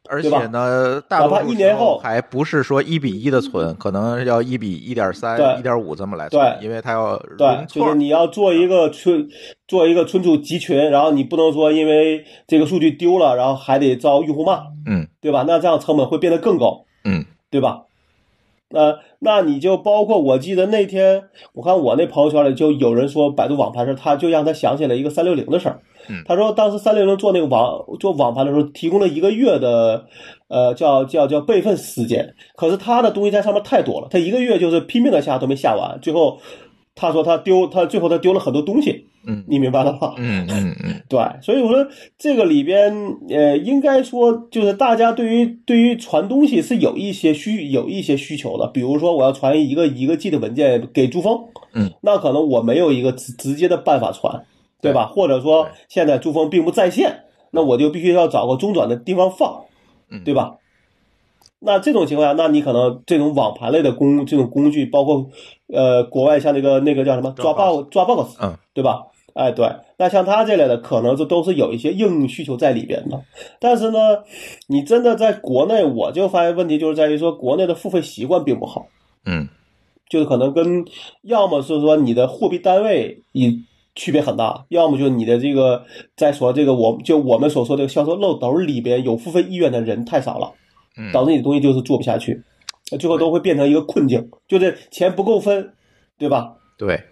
而且呢，大多数一年后时候还不是说一比一的存，可能要一比一点三、一点五这么来存，对因为它要对就是。你要做一个存做一个存储集群，然后你不能说因为这个数据丢了，然后还得遭用户骂，嗯对吧？那这样成本会变得更高，嗯，对吧？呃，那你就包括我记得那天我看我那朋友圈里就有人说百度网盘事，他就让他想起了一个三六零的事儿。嗯他说当时三六零做那个网做网盘的时候，提供了一个月的呃叫叫叫备份时间，可是他的东西在上面太多了，他一个月就是拼命的下都没下完，最后他说他丢他最后他丢了很多东西，嗯。你明白了吧？嗯嗯嗯，[LAUGHS] 对，所以我说这个里边，呃，应该说就是大家对于对于传东西是有一些需有一些需求的，比如说我要传一个一个 G 的文件给珠峰，嗯，那可能我没有一个直直接的办法传，对吧？或者说现在珠峰并不在线，那我就必须要找个中转的地方放，嗯。对吧？那这种情况下，那你可能这种网盘类的工这种工具，包括呃国外像那个那个叫什么？Dropbox Dropbox Dropbox，嗯，对吧？哎，对，那像他这类的，可能这都是有一些应用需求在里边的。但是呢，你真的在国内，我就发现问题就是在于说，国内的付费习惯并不好，嗯。就是可能跟要么是说你的货币单位以区别很大，要么就是你的这个在说这个我就我们所说这个销售漏斗里边有付费意愿的人太少了，嗯，导致你的东西就是做不下去，最后都会变成一个困境，就是钱不够分，对吧？对。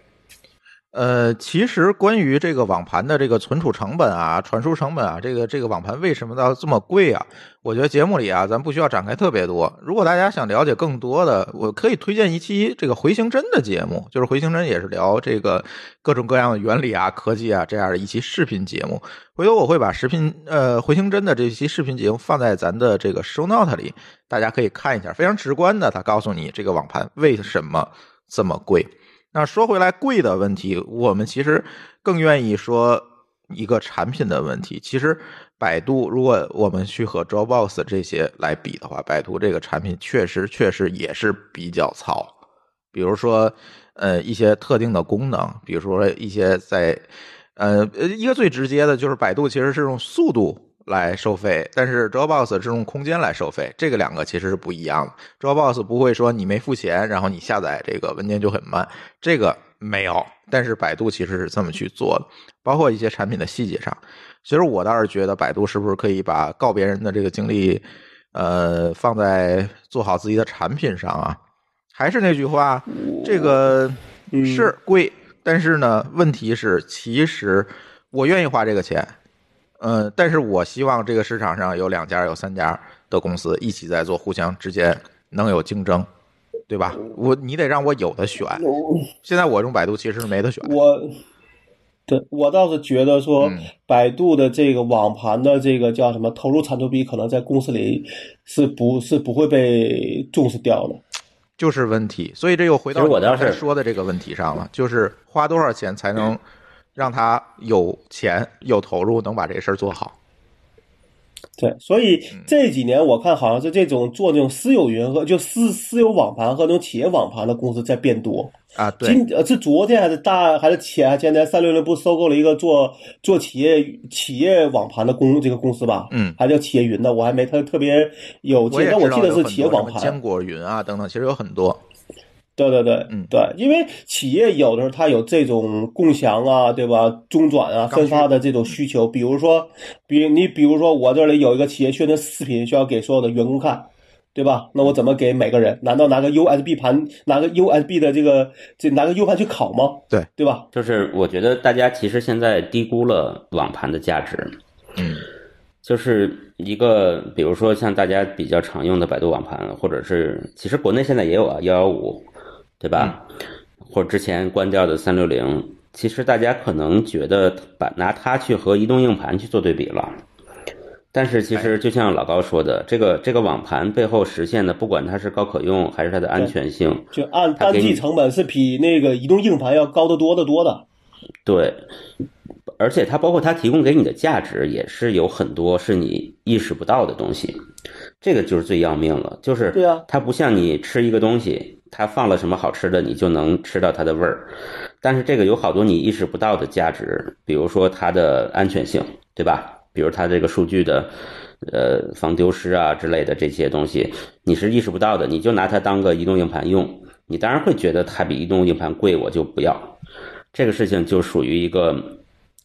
呃，其实关于这个网盘的这个存储成本啊、传输成本啊，这个这个网盘为什么要这么贵啊？我觉得节目里啊，咱不需要展开特别多。如果大家想了解更多的，我可以推荐一期这个回形针的节目，就是回形针也是聊这个各种各样的原理啊、科技啊这样的一期视频节目。回头我会把视频呃回形针的这期视频节目放在咱的这个 show note 里，大家可以看一下，非常直观的，他告诉你这个网盘为什么这么贵。那说回来，贵的问题，我们其实更愿意说一个产品的问题。其实，百度如果我们去和 Dropbox 这些来比的话，百度这个产品确实确实也是比较糙。比如说，呃，一些特定的功能，比如说一些在，呃，一个最直接的就是百度其实是用速度来收费，但是 Dropbox 是用空间来收费，这个两个其实是不一样的。Dropbox 不会说你没付钱，然后你下载这个文件就很慢，这个没有。但是百度其实是这么去做的，包括一些产品的细节上。其实我倒是觉得百度是不是可以把告别人的这个精力，呃，放在做好自己的产品上啊？还是那句话，这个嗯是贵，但是呢，问题是其实我愿意花这个钱，呃，但是我希望这个市场上有两家、有三家的公司一起在做，互相之间能有竞争，对吧？我你得让我有的选。现在我用百度其实是没得选。我，对我倒是觉得说嗯，百度的这个网盘的这个叫什么投入产出比，可能在公司里是不是不会被重视掉的。就是问题，所以这又回到我刚才说的这个问题上了，就是花多少钱才能让他有钱有投入，能把这事儿做好。对，所以嗯这几年我看好像是这种做那种私有云和就私私有网盘和那种企业网盘的公司在变多。啊，对，今呃是昨天还是大还是前前天三六零不收购了一个做做企业企业网盘的公这个公司吧？嗯，还叫企业云的，我还没特特别有记，但我记得是企业网盘。坚果云啊等等，其实有很多。对对对，嗯对，因为企业有的时候它有这种共享啊，对吧？中转啊、分发的这种需求，比如说，比你比如说我这里有一个企业宣传视频需要给所有的员工看，对吧？那我怎么给每个人？难道拿个 USB 盘，拿个 USB 的这个这拿个 U 盘去拷吗？对，对吧？就是我觉得大家其实现在低估了网盘的价值。嗯就是一个，比如说像大家比较常用的百度网盘，或者是其实国内现在也有啊，幺幺五，对吧？或者之前关掉的三六零，其实大家可能觉得把拿它去和移动硬盘去做对比了。但是其实就像老高说的，这个这个网盘背后实现的，不管它是高可用还是它的安全性，就按单机成本是比那个移动硬盘要高得多得多的。对，而且它包括它提供给你的价值，也是有很多是你意识不到的东西，这个就是最要命了。就是对啊它不像你吃一个东西，它放了什么好吃的，你就能吃到它的味儿。但是这个有好多你意识不到的价值，比如说它的安全性，对吧？比如它这个数据的。呃，防丢失啊之类的这些东西，你是意识不到的，你就拿它当个移动硬盘用，你当然会觉得它比移动硬盘贵，我就不要。这个事情就属于一个，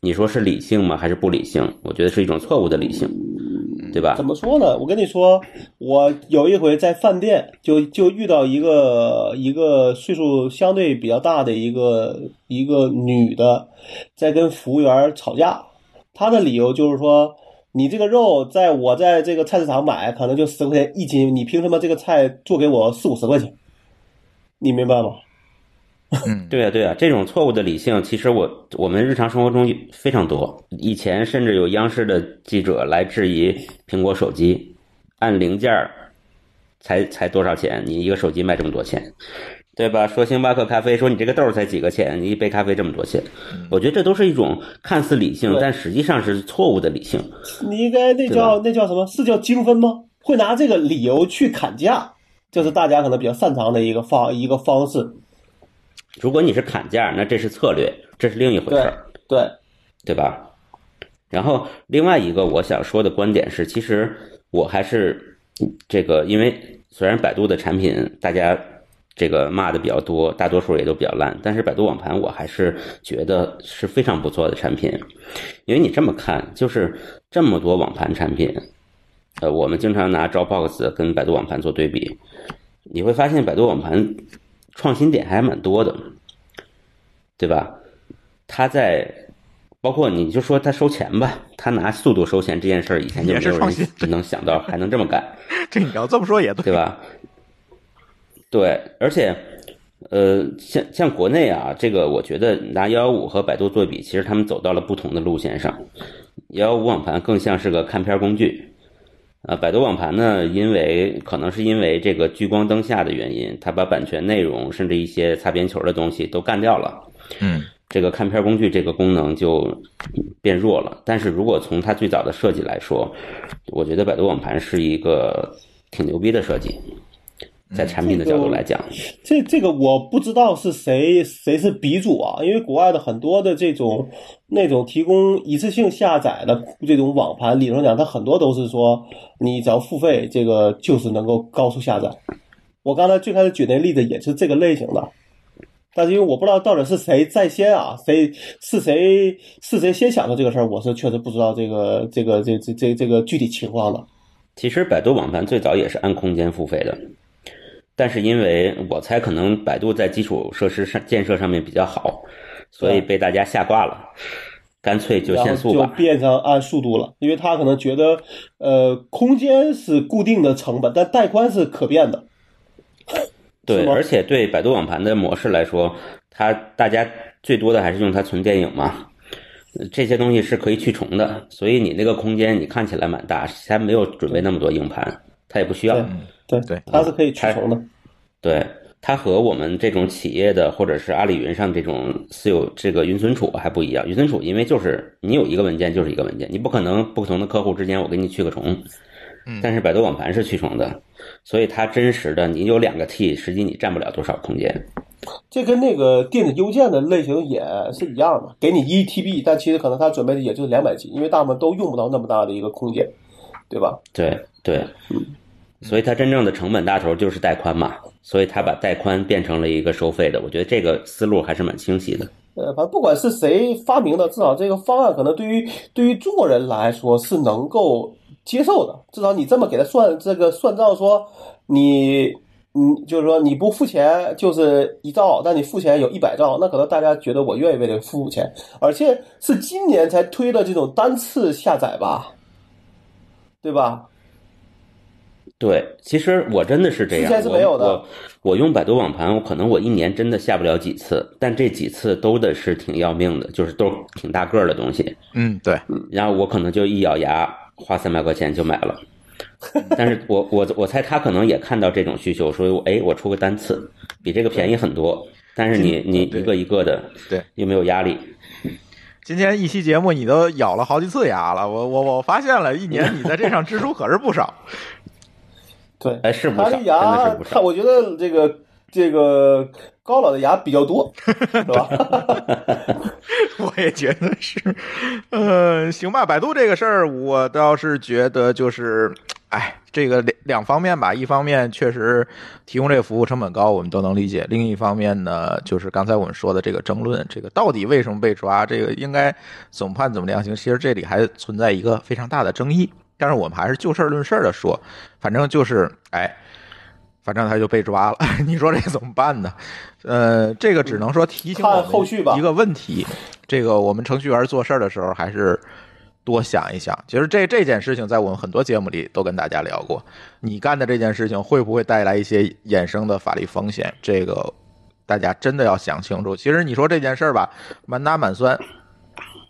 你说是理性吗？还是不理性？我觉得是一种错误的理性。对吧怎？么说呢？我跟你说，我有一回在饭店就就遇到一个一个岁数相对比较大的一个一个女的，在跟服务员吵架。她的理由就是说，你这个肉在我在这个菜市场买可能就十块钱一斤，你凭什么这个菜做给我四五十块钱？你明白吗？嗯，[LAUGHS] 对啊，对啊，这种错误的理性，其实我我们日常生活中非常多。以前甚至有央视的记者来质疑苹果手机，按零件儿才才多少钱？你一个手机卖这么多钱，对吧？说星巴克咖啡，说你这个豆儿才几个钱，你一杯咖啡这么多钱。我觉得这都是一种看似理性，但实际上是错误的理性。你应该那叫那叫什么？是叫精分吗？会拿这个理由去砍价，这是大家可能比较擅长的一个方一个方式。如果你是砍价，那这是策略，这是另一回事对儿。对，对吧？然后另外一个我想说的观点是，其实我还是这个，因为虽然百度的产品大家这个骂的比较多，大多数也都比较烂，但是百度网盘我还是觉得是非常不错的产品，因为你这么看，就是这么多网盘产品，呃，我们经常拿 Dropbox 跟百度网盘做对比，你会发现百度网盘创新点还蛮多的，对吧？他在包括你就说他收钱吧，他拿速度收钱这件事儿，以前就没有人能想到还能这么干，[LAUGHS] 这你要这么说也对对吧？对，而且呃，像像国内啊，这个我觉得拿幺幺五和百度做比，其实他们走到了不同的路线上。幺幺五网盘更像是个看片工具，啊，百度网盘呢，因为可能是因为这个聚光灯下的原因，它把版权内容甚至一些擦边球的东西都干掉了。嗯这个看片工具这个功能就变弱了。但是如果从它最早的设计来说，我觉得百度网盘是一个挺牛逼的设计，在产品的角度来讲，这这个我不知道是谁谁是鼻祖啊，因为国外的很多的这种那种提供一次性下载的这种网盘，理论上讲，它很多都是说你只要付费，这个就是能够高速下载。我刚才最开始举那例子也是这个类型的，但是因为我不知道到底是谁在先啊，谁是谁是谁先想到这个事儿，我是确实不知道这个这个这这这这个具体情况的。其实百度网盘最早也是按空间付费的，但是因为我猜可能百度在基础设施上建设上面比较好，所以被大家下挂了，干脆就限速吧。变成按速度了，因为他可能觉得，呃，空间是固定的成本，但带宽是可变的。对，而且对百度网盘的模式来说，它大家最多的还是用它存电影嘛，呃这些东西是可以去重的，所以你那个空间你看起来蛮大，它没有准备那么多硬盘，它也不需要。对对它是可以去重的。对，它和我们这种企业的或者是阿里云上这种私有这个云存储还不一样。云存储因为就是你有一个文件就是一个文件，你不可能不同的客户之间我给你去个重。但是百度网盘是去重的，所以它真实的你有两个 T，实际你占不了多少空间。这跟那个电子邮件的类型也是一样的，给你一 TB，但其实可能它准备的也就是两百 G，因为大部分都用不到那么大的一个空间，对吧？对对，所以它真正的成本大头就是带宽嘛，所以它把带宽变成了一个收费的，我觉得这个思路还是蛮清晰的。呃，反正不管是谁发明的，至少这个方案可能对于对于中国人来说是能够接受的。至少你这么给他算这个算账，说你嗯，就是说你不付钱就是一兆，但你付钱有一百兆，那可能大家觉得我愿意为这个付钱，而且是今年才推的这种单次下载吧，对吧？对，其实我真的是这样，之前是没有的我我我用百度网盘，我可能我一年真的下不了几次，但这几次都得是挺要命的，就是都是挺大个儿的东西，嗯，对，然后我可能就一咬牙花三百块钱就买了。[LAUGHS] 但是我我我猜他可能也看到这种需求，所以我哎我出个单次，比这个便宜很多，但是你你一个一个的，对，又没有压力，今天一期节目你都咬了好几次牙了，我我我发现了，一年你在这上支出可是不少。对，哎是不少，他的真的牙是不，少。他我觉得这个这个高老的牙比较多，是吧？[LAUGHS] 我也觉得是，呃，行吧。百度这个事儿，我倒是觉得就是，哎，这个两两方面吧。一方面确实提供这个服务成本高，我们都能理解；另一方面呢，就是刚才我们说的这个争论，这个到底为什么被抓，这个应该怎么判怎么量刑，其实这里还存在一个非常大的争议。但是我们还是就事儿论事儿的说，反正就是哎。反正他就被抓了，[LAUGHS] 你说这怎么办呢？呃，这个只能说提醒我看后续吧们一个问题，这个我们程序员做事儿的时候还是多想一想。其实这这件事情在我们很多节目里都跟大家聊过，你干的这件事情会不会带来一些衍生的法律风险？这个大家真的要想清楚。其实你说这件事儿吧，满打满算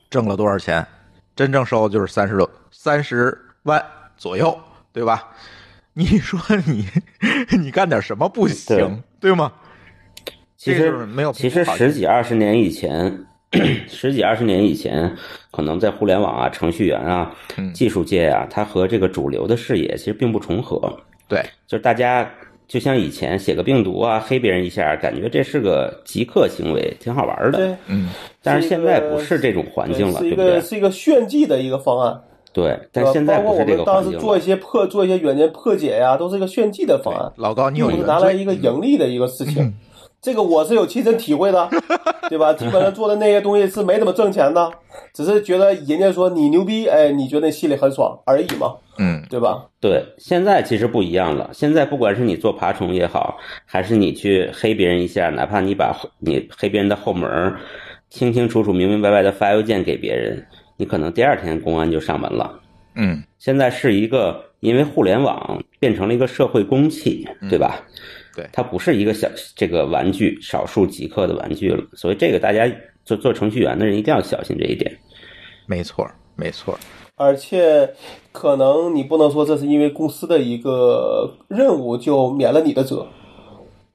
挣了多少钱？真正收就是三十多三十万左右，对吧？你说你 [LAUGHS] 你干点什么不行，对吗？其实没有其实十几二十年以前，[CLEARS THROAT] 十几二十年以前，可能在互联网啊、程序员啊、嗯技术界啊，它和这个主流的视野其实并不重合。对，就是大家就像以前写个病毒啊，黑别人一下，感觉这是个极客行为，挺好玩的。对，嗯，但是现在不是这种环境了，是一对不对？个是一个炫技的一个方案。对，但现在包括我不是这个们当时。做一些破做一些软件破解呀、都是一个炫技的方案，老高，你有拿来一个盈利的一个事情。这个我是有亲身体会的，对吧？基本上做的那些东西是没怎么挣钱的，只是觉得人家说你牛逼，哎，你觉得心里很爽而已嘛，嗯，对吧？对，现在其实不一样了。现在不管是你做爬虫也好，还是你去黑别人一下，哪怕你把你黑别人的后门清清楚楚、明明白白的发邮件给别人，你可能第二天公安就上门了。嗯，现在是一个因为互联网变成了一个社会公器，对吧？对它不是一个小这个玩具，少数极客的玩具了。所以这个大家做做程序员的人一定要小心这一点。没错，没错，而且可能你不能说这是因为公司的一个任务就免了你的责，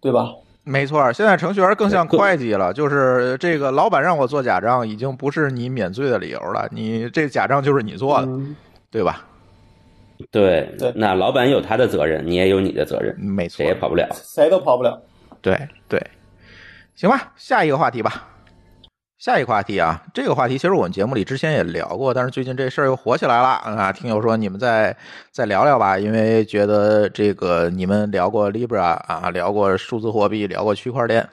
对吧？没错。现在程序员更像会计了，就是这个老板让我做假账，已经不是你免罪的理由了，你这假账就是你做的，嗯，对吧？对，对那老板有他的责任，你也有你的责任，没错谁，也跑不了。谁都跑不了。对对，行吧，下一个话题吧。下一个话题啊，这个话题其实我们节目里之前也聊过，但是最近这事儿又火起来了啊！听友说你们再再聊聊吧，因为觉得这个你们聊过 Libra 啊，聊过数字货币，聊过区块链，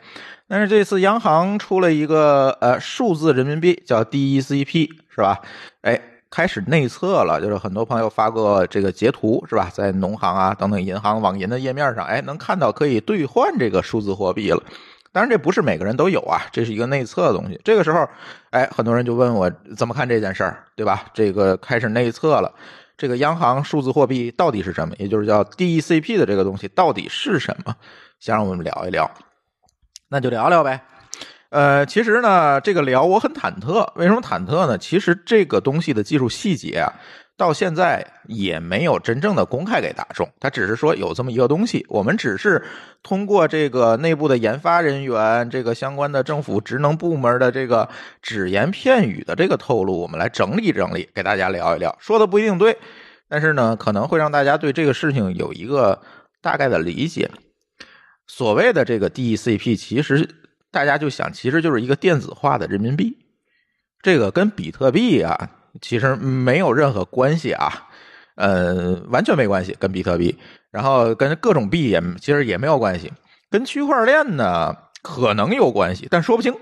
但是这次央行出了一个呃数字人民币，叫 DECP 是吧？哎，开始内测了，就是很多朋友发过这个截图是吧？在农行啊等等银行网银的页面上，哎，能看到可以兑换这个数字货币了。当然，这不是每个人都有啊，这是一个内测的东西。这个时候，哎，很多人就问我怎么看这件事儿，对吧？这个开始内测了，这个央行数字货币到底是什么？也就是叫 DECP 的这个东西到底是什么？想让我们聊一聊，那就聊聊呗。呃，其实呢，这个聊我很忐忑。为什么忐忑呢？其实这个东西的技术细节啊，到现在也没有真正的公开给大众。它只是说有这么一个东西，我们只是通过这个内部的研发人员、这个相关的政府职能部门的这个只言片语的这个透露，我们来整理整理，给大家聊一聊。说的不一定对，但是呢，可能会让大家对这个事情有一个大概的理解。所谓的这个 DECP，其实大家就想，其实就是一个电子化的人民币，这个跟比特币啊，其实没有任何关系啊，呃，完全没关系，跟比特币，然后跟各种币也其实也没有关系，跟区块链呢可能有关系，但说不清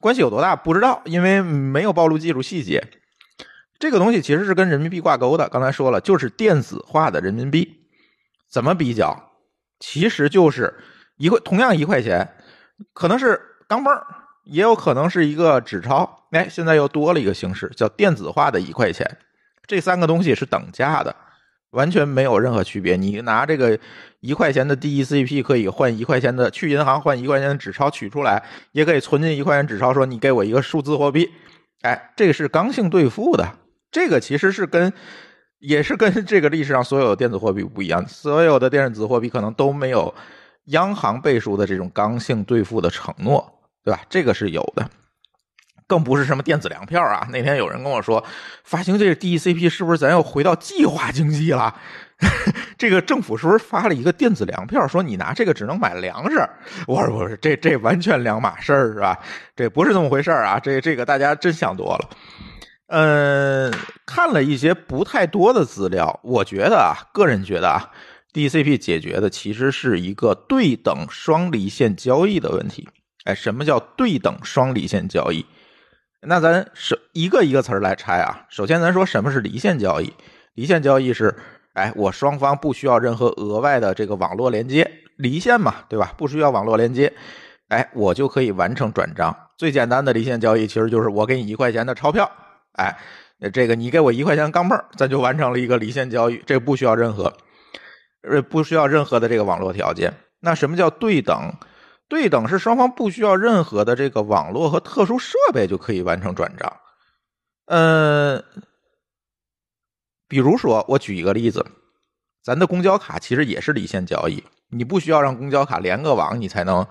关系有多大不知道，因为没有暴露技术细节。这个东西其实是跟人民币挂钩的，刚才说了，就是电子化的人民币。怎么比较？其实就是一块同样一块钱，可能是钢镚儿，也有可能是一个纸钞。哎，现在又多了一个形式，叫电子化的一块钱。这三个东西是等价的，完全没有任何区别。你拿这个一块钱的 DECP 可以换一块钱的，去银行换一块钱的纸钞取出来，也可以存进一块钱纸钞，说你给我一个数字货币。哎，这个是刚性兑付的，这个其实是跟。也是跟这个历史上所有电子货币不一样，所有的电子货币可能都没有央行背书的这种刚性兑付的承诺，对吧？这个是有的，更不是什么电子粮票啊。那天有人跟我说，发行这个 DECP 是不是咱要回到计划经济了？[LAUGHS] 这个政府是不是发了一个电子粮票，说你拿这个只能买粮食？我说不是，这这完全两码事儿，是吧？这不是这么回事儿啊！这这个大家真想多了。嗯，看了一些不太多的资料，我觉得啊，个人觉得啊，DCP 解决的其实是一个对等双离线交易的问题。哎，什么叫对等双离线交易？那咱是一个一个词儿来拆啊。首先，咱说什么是离线交易？离线交易是，哎，我双方不需要任何额外的这个网络连接，离线嘛，对吧？不需要网络连接，哎，我就可以完成转账。最简单的离线交易其实就是我给你一块钱的钞票，哎，这个你给我一块钱钢镚咱就完成了一个离线交易，这不需要任何，呃，不需要任何的这个网络条件。那什么叫对等？对等是双方不需要任何的这个网络和特殊设备就可以完成转账。嗯。比如说，我举一个例子，咱的公交卡其实也是离线交易，你不需要让公交卡连个网，你才能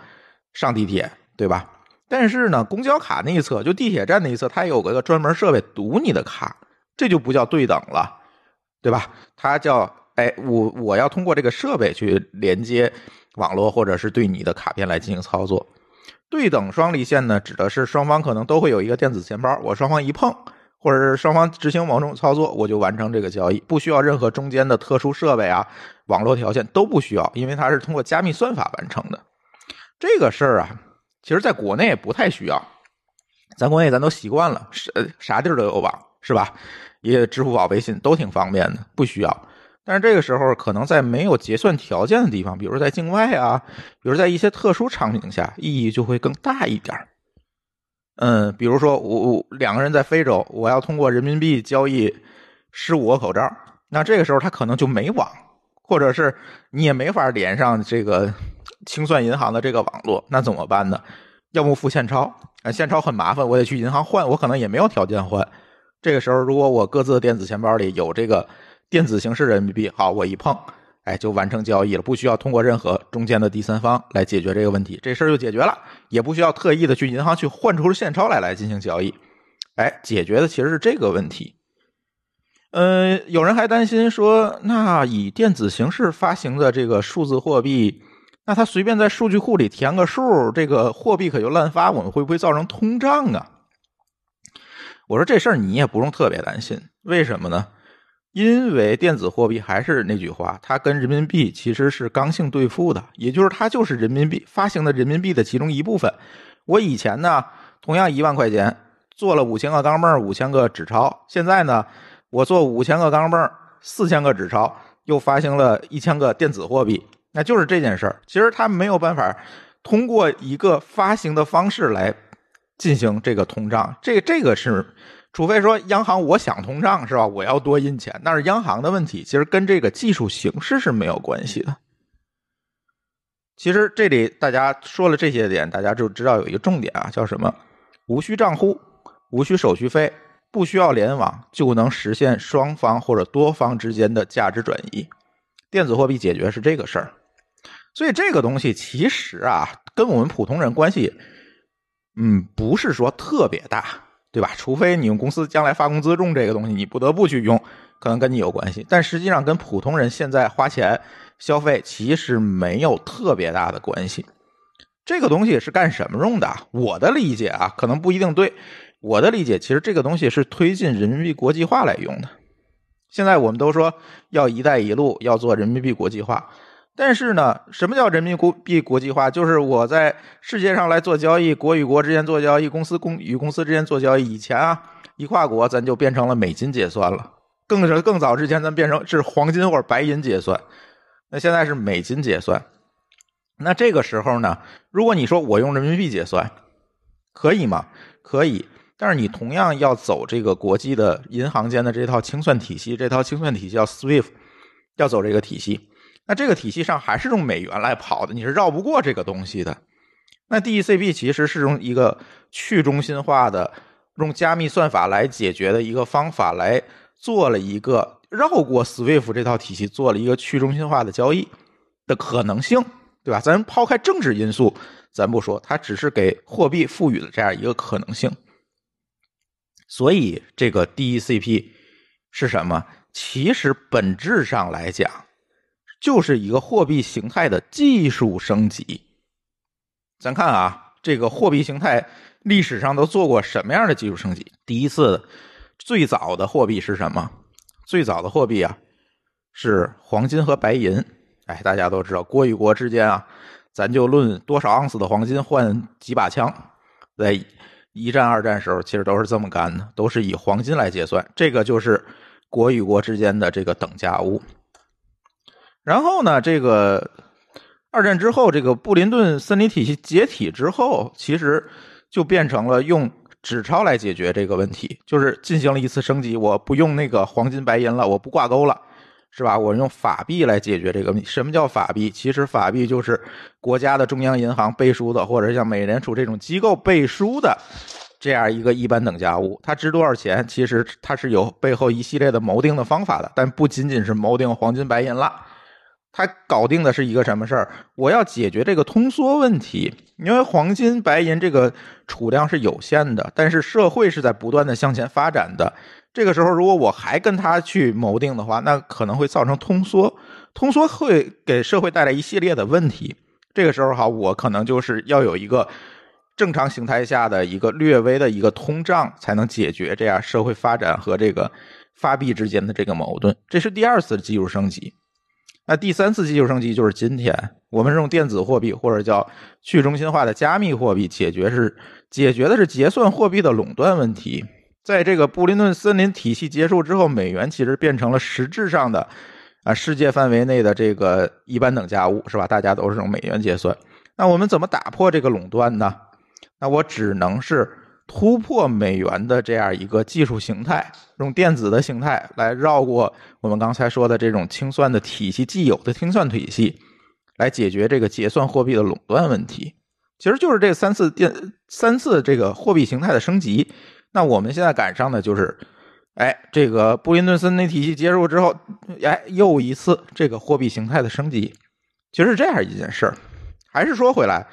上地铁，对吧？但是呢，公交卡那一侧，就地铁站那一侧，它有个专门设备读你的卡，这就不叫对等了，对吧？它叫，哎，我我要通过这个设备去连接网络，或者是对你的卡片来进行操作。对等双离线呢，指的是双方可能都会有一个电子钱包，我双方一碰。或者是双方执行某种操作，我就完成这个交易，不需要任何中间的特殊设备啊、网络条件都不需要，因为它是通过加密算法完成的。这个事儿啊，其实在国内不太需要，咱国内咱都习惯了，啥啥地儿都有网，是吧？也支付宝、微信都挺方便的，不需要。但是这个时候，可能在没有结算条件的地方，比如在境外啊，比如在一些特殊场景下，意义就会更大一点。嗯，比如说我我两个人在非洲，我要通过人民币交易十五个口罩，那这个时候他可能就没网，或者是你也没法连上这个清算银行的这个网络，那怎么办呢？要么付现钞，啊，现钞很麻烦，我得去银行换，我可能也没有条件换。这个时候，如果我各自的电子钱包里有这个电子形式人民币，好，我一碰。哎，就完成交易了，不需要通过任何中间的第三方来解决这个问题，这事儿就解决了，也不需要特意的去银行去换出现钞来来进行交易。哎，解决的其实是这个问题。嗯，有人还担心说，那以电子形式发行的这个数字货币，那他随便在数据库里填个数，这个货币可就滥发，我们会不会造成通胀啊？我说这事儿你也不用特别担心，为什么呢？因为电子货币还是那句话，它跟人民币其实是刚性兑付的，也就是它就是人民币发行的人民币的其中一部分。我以前呢，同样一万块钱做了五千个钢镚五千个纸钞，现在呢，我做五千个钢镚四千个纸钞，又发行了一千个电子货币，那就是这件事儿。其实它没有办法通过一个发行的方式来进行这个通胀，这这个是。除非说央行我想通胀是吧？我要多印钱，那是央行的问题，其实跟这个技术形式是没有关系的。其实这里大家说了这些点，大家就知道有一个重点啊，叫什么？无需账户，无需手续费，不需要联网，就能实现双方或者多方之间的价值转移。电子货币解决是这个事儿，所以这个东西其实啊，跟我们普通人关系，嗯，不是说特别大。对吧？除非你用公司将来发工资用这个东西，你不得不去用，可能跟你有关系。但实际上跟普通人现在花钱消费其实没有特别大的关系。这个东西是干什么用的？我的理解啊，可能不一定对。我的理解，其实这个东西是推进人民币国际化来用的。现在我们都说要“一带一路”，要做人民币国际化。但是呢，什么叫人民币国际化？就是我在世界上来做交易，国与国之间做交易，公司公与公司之间做交易。以前啊，一跨国咱就变成了美金结算了，更是更早之前咱变成是黄金或者白银结算。那现在是美金结算。那这个时候呢，如果你说我用人民币结算，可以吗？可以。但是你同样要走这个国际的银行间的这套清算体系，这套清算体系叫 SWIFT，要走这个体系。那这个体系上还是用美元来跑的，你是绕不过这个东西的。那 DECP 其实是用一个去中心化的、用加密算法来解决的一个方法，来做了一个绕过 SWIFT 这套体系，做了一个去中心化的交易的可能性，对吧？咱抛开政治因素，咱不说，它只是给货币赋予了这样一个可能性。所以这个 DECP 是什么？其实本质上来讲。就是一个货币形态的技术升级。咱看啊，这个货币形态历史上都做过什么样的技术升级？第一次最早的货币是什么？最早的货币啊是黄金和白银。哎，大家都知道，国与国之间啊，咱就论多少盎司的黄金换几把枪，在一战、二战时候其实都是这么干的，都是以黄金来结算。这个就是。国与国之间的这个等价物。然后呢，这个二战之后，这个布林顿森林体系解体之后，其实就变成了用纸钞来解决这个问题，就是进行了一次升级。我不用那个黄金白银了，我不挂钩了，是吧？我用法币来解决这个问题。什么叫法币？其实法币就是国家的中央银行背书的，或者像美联储这种机构背书的这样一个一般等价物。它值多少钱？其实它是有背后一系列的锚定的方法的，但不仅仅是锚定黄金白银了。它搞定的是一个什么事儿？我要解决这个通缩问题，因为黄金、白银这个储量是有限的，但是社会是在不断的向前发展的。这个时候，如果我还跟它去谋定的话，那可能会造成通缩，通缩会给社会带来一系列的问题。这个时候，哈，我可能就是要有一个正常形态下的一个略微的一个通胀，才能解决这样社会发展和这个发币之间的这个矛盾。这是第二次技术升级。那第三次技术升级就是今天，我们是用电子货币或者叫去中心化的加密货币解决是解决的是结算货币的垄断问题。在这个布林顿森林体系结束之后，美元其实变成了实质上的啊世界范围内的这个一般等价物，是吧？大家都是用美元结算。那我们怎么打破这个垄断呢？那我只能是。突破美元的这样一个技术形态，用电子的形态来绕过我们刚才说的这种清算的体系既有的清算体系，来解决这个结算货币的垄断问题。其实就是这三次电三次这个货币形态的升级。那我们现在赶上的就是，哎，这个布林顿森林体系结束之后，哎，又一次这个货币形态的升级。其实是这样一件事儿。还是说回来。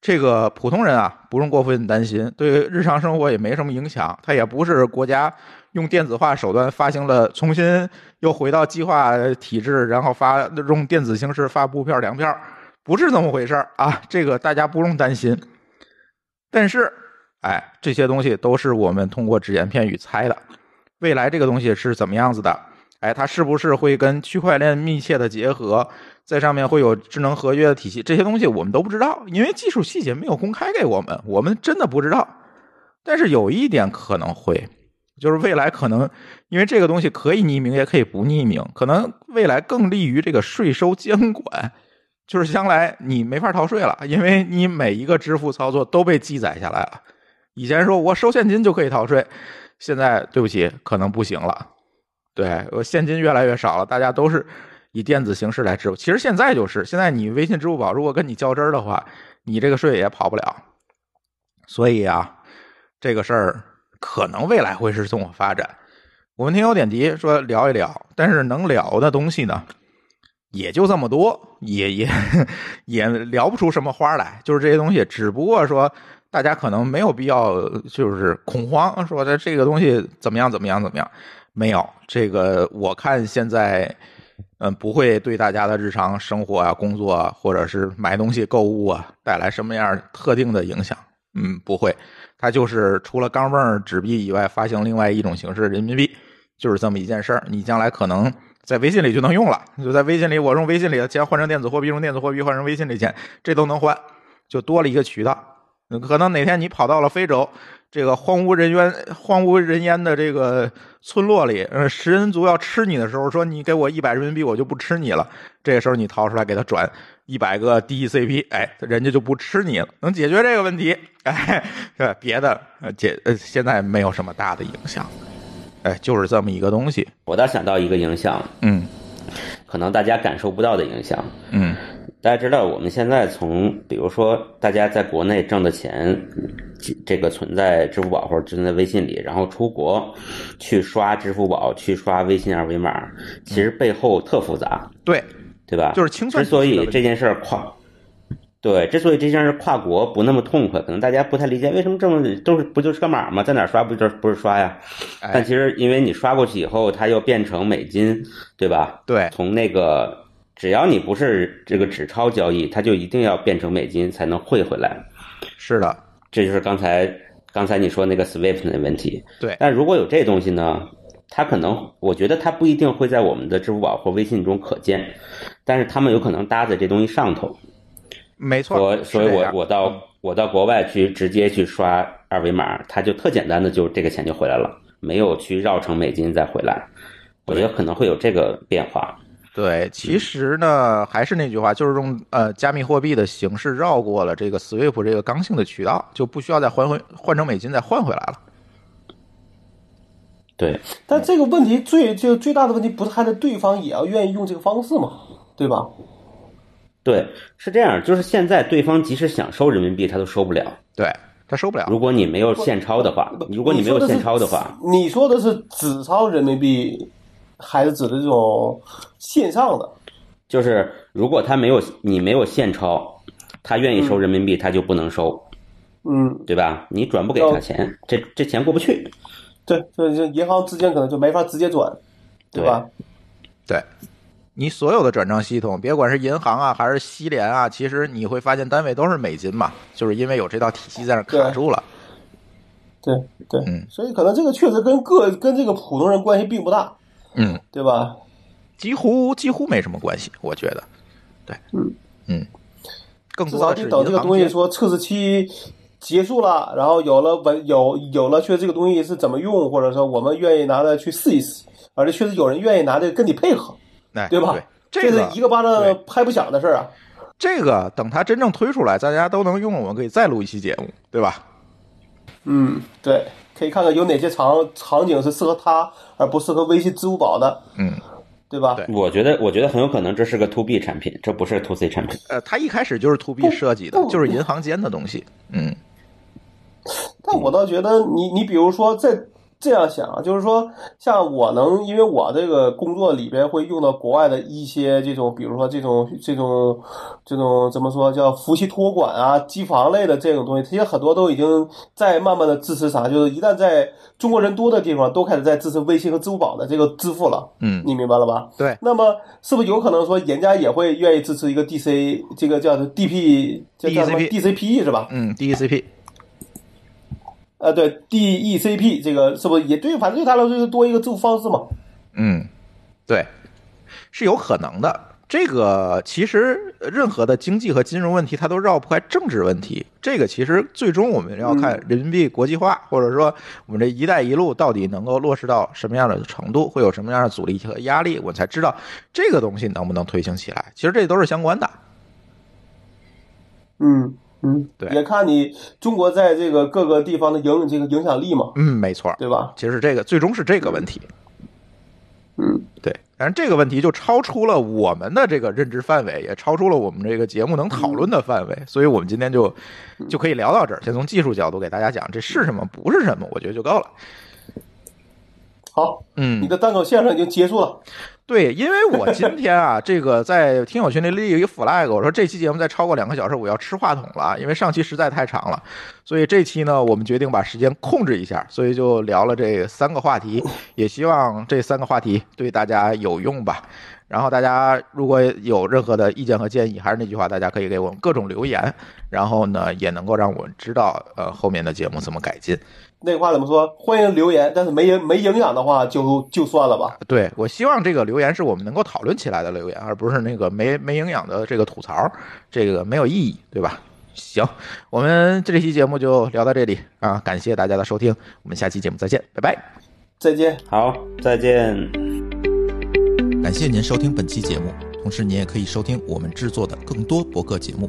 这个普通人啊，不用过分担心，对日常生活也没什么影响。它也不是国家用电子化手段发行了，重新又回到计划体制，然后发用电子形式发布票粮票，不是这么回事啊。这个大家不用担心。但是，哎，这些东西都是我们通过只言片语猜的。未来这个东西是怎么样子的？哎，它是不是会跟区块链密切的结合？在上面会有智能合约的体系，这些东西我们都不知道，因为技术细节没有公开给我们，我们真的不知道。但是有一点可能会，就是未来可能，因为这个东西可以匿名，也可以不匿名，可能未来更利于这个税收监管，就是将来你没法逃税了，因为你每一个支付操作都被记载下来了。以前说我收现金就可以逃税，现在对不起，可能不行了。对我现金越来越少了，大家都是。以电子形式来支付，其实现在就是，现在你微信、支付宝如果跟你较真儿的话，你这个税也跑不了。所以啊，这个事儿可能未来会是这么发展。我们听友点题说聊一聊，但是能聊的东西呢，也就这么多，也也 [LAUGHS] 也聊不出什么花来。就是这些东西，只不过说大家可能没有必要就是恐慌，说的这个东西怎么样怎么样怎么样，没有这个，我看现在。嗯，不会对大家的日常生活啊、工作啊，或者是买东西、购物啊带来什么样特定的影响？嗯，不会，它就是除了钢镚纸币以外，发行另外一种形式人民币，就是这么一件事儿。你将来可能在微信里就能用了，就在微信里，我用微信里的钱换成电子货币，用电子货币换成微信里钱，这都能换，就多了一个渠道。可能哪天你跑到了非洲。这个荒无人烟、荒无人烟的这个村落里，呃，食人族要吃你的时候，说你给我一百人民币，我就不吃你了。这个时候你掏出来给他转一百个 DECP，哎，人家就不吃你了，能解决这个问题。哎，对，别的解呃现在没有什么大的影响，哎，就是这么一个东西。我倒想到一个影响，嗯，可能大家感受不到的影响，嗯。大家知道，我们现在从比如说大家在国内挣的钱，这个存在支付宝或者存在微信里，然后出国去刷支付宝、去刷微信二维码，其实背后特复杂，对对吧？就是清算。之所以这件事儿跨，对，之所以这件事跨国不那么痛快，可能大家不太理解，为什么这么都是不就是个码吗？在哪刷不就是不是刷呀？但其实因为你刷过去以后，它又变成美金，对吧？对，从那个。只要你不是这个纸钞交易，它就一定要变成美金才能汇回来。是的，这就是刚才刚才你说那个 SWIFT 的问题。对，但如果有这东西呢，它可能我觉得它不一定会在我们的支付宝或微信中可见，但是他们有可能搭在这东西上头。没错，我所以我我到我到国外去直接去刷二维码，它就特简单的就这个钱就回来了。没有去绕成美金再回来。我觉得可能会有这个变化。对，其实呢，还是那句话，就是用呃加密货币的形式绕过了这个 SWIFT 这个刚性的渠道，就不需要再换回换成美金再换回来了。对，但这个问题最就最大的问题不是还得对方也要愿意用这个方式吗？对吧？对，是这样，就是现在对方即使想收人民币，他都收不了。对他收不了。如果你没有现钞的话，如果你没有现钞的话，你说的是纸钞人民币，还是指的这种线上的？就是如果他没有你没有现钞，他愿意收人民币，他就不能收，嗯，对吧？你转不给他钱，这这钱过不去。对，就就银行之间可能就没法直接转，对吧？对，你所有的转账系统，别管是银行啊，还是西联啊，其实你会发现单位都是美金嘛，就是因为有这道体系在那卡住了。对对，嗯所以可能这个确实跟个跟这个普通人关系并不大，嗯，对吧？几乎几乎没什么关系，我觉得。对，嗯嗯，更至少是得等这个东西说测试期结束了，然后有了文有有了，确实这个东西是怎么用，或者说我们愿意拿它去试一试，而且确实有人愿意拿这个跟你配合，哎，对吧？这这个是一个巴掌拍不响的事儿啊。这个等它真正推出来，大家都能用，我们可以再录一期节目，对吧？嗯，对，可以看看有哪些场场景是适合它，而不适合微信、支付宝的，嗯，对吧？对我觉得，我觉得很有可能这是个 to B 产品，这不是 to C 产品。呃，它一开始就是 to B 设计的，就是银行间的东西。嗯，但我倒觉得你，你比如说在这样想啊，就是说，像我能，因为我这个工作里边会用到国外的一些这种，比如说这种这种这种怎么说叫服务器托管啊、机房类的这种东西，其实很多都已经在慢慢的支持啥，就是一旦在中国人多的地方，都开始在支持微信和支付宝的这个支付了。嗯你明白了吧？对，那么是不是有可能说，人家也会愿意支持一个 DC 这个叫做 DP 叫叫什么 DCP DCP 是吧？嗯，DECP，呃，对，DECP 这个是不是也对？反正对他来说就是多一个支付方式嘛。嗯，对，是有可能的。这个其实任何的经济和金融问题，它都绕不开政治问题。这个其实最终我们要看人民币国际化，或者说我们这“一带一路”到底能够落实到什么样的程度，会有什么样的阻力和压力，我才知道这个东西能不能推行起来。其实这都是相关的。嗯嗯，对也看你中国在这个各个地方的影这个影响力嘛，嗯，没错，对吧？其实这个最终是这个问题。嗯，对，但是这个问题就超出了我们的这个认知范围，也超出了我们这个节目能讨论的范围，所以我们今天就就可以聊到这儿。先从技术角度给大家讲这是什么，不是什么，我觉得就够了。好，嗯你，的单口相声已经结束了。对，因为我今天啊，这个在听友群里立一个 flag，我说这期节目再超过两个小时，我要吃话筒了，因为上期实在太长了，所以这期呢，我们决定把时间控制一下，所以就聊了这三个话题，也希望这三个话题对大家有用吧。然后大家如果有任何的意见和建议，还是那句话，大家可以给我们各种留言，然后呢，也能够让我们知道呃后面的节目怎么改进。那话怎么说？欢迎留言，但是没营没营养的话就就算了吧。对我希望这个留言是我们能够讨论起来的留言，而不是那个没没营养的这个吐槽，这个没有意义，对吧？行，我们这期节目就聊到这里啊，感谢大家的收听，我们下期节目再见，拜拜。再见。好，再见。感谢您收听本期节目，同时您也可以收听我们制作的更多博客节目：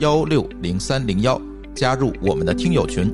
幺六零三零幺，加入我们的听友群。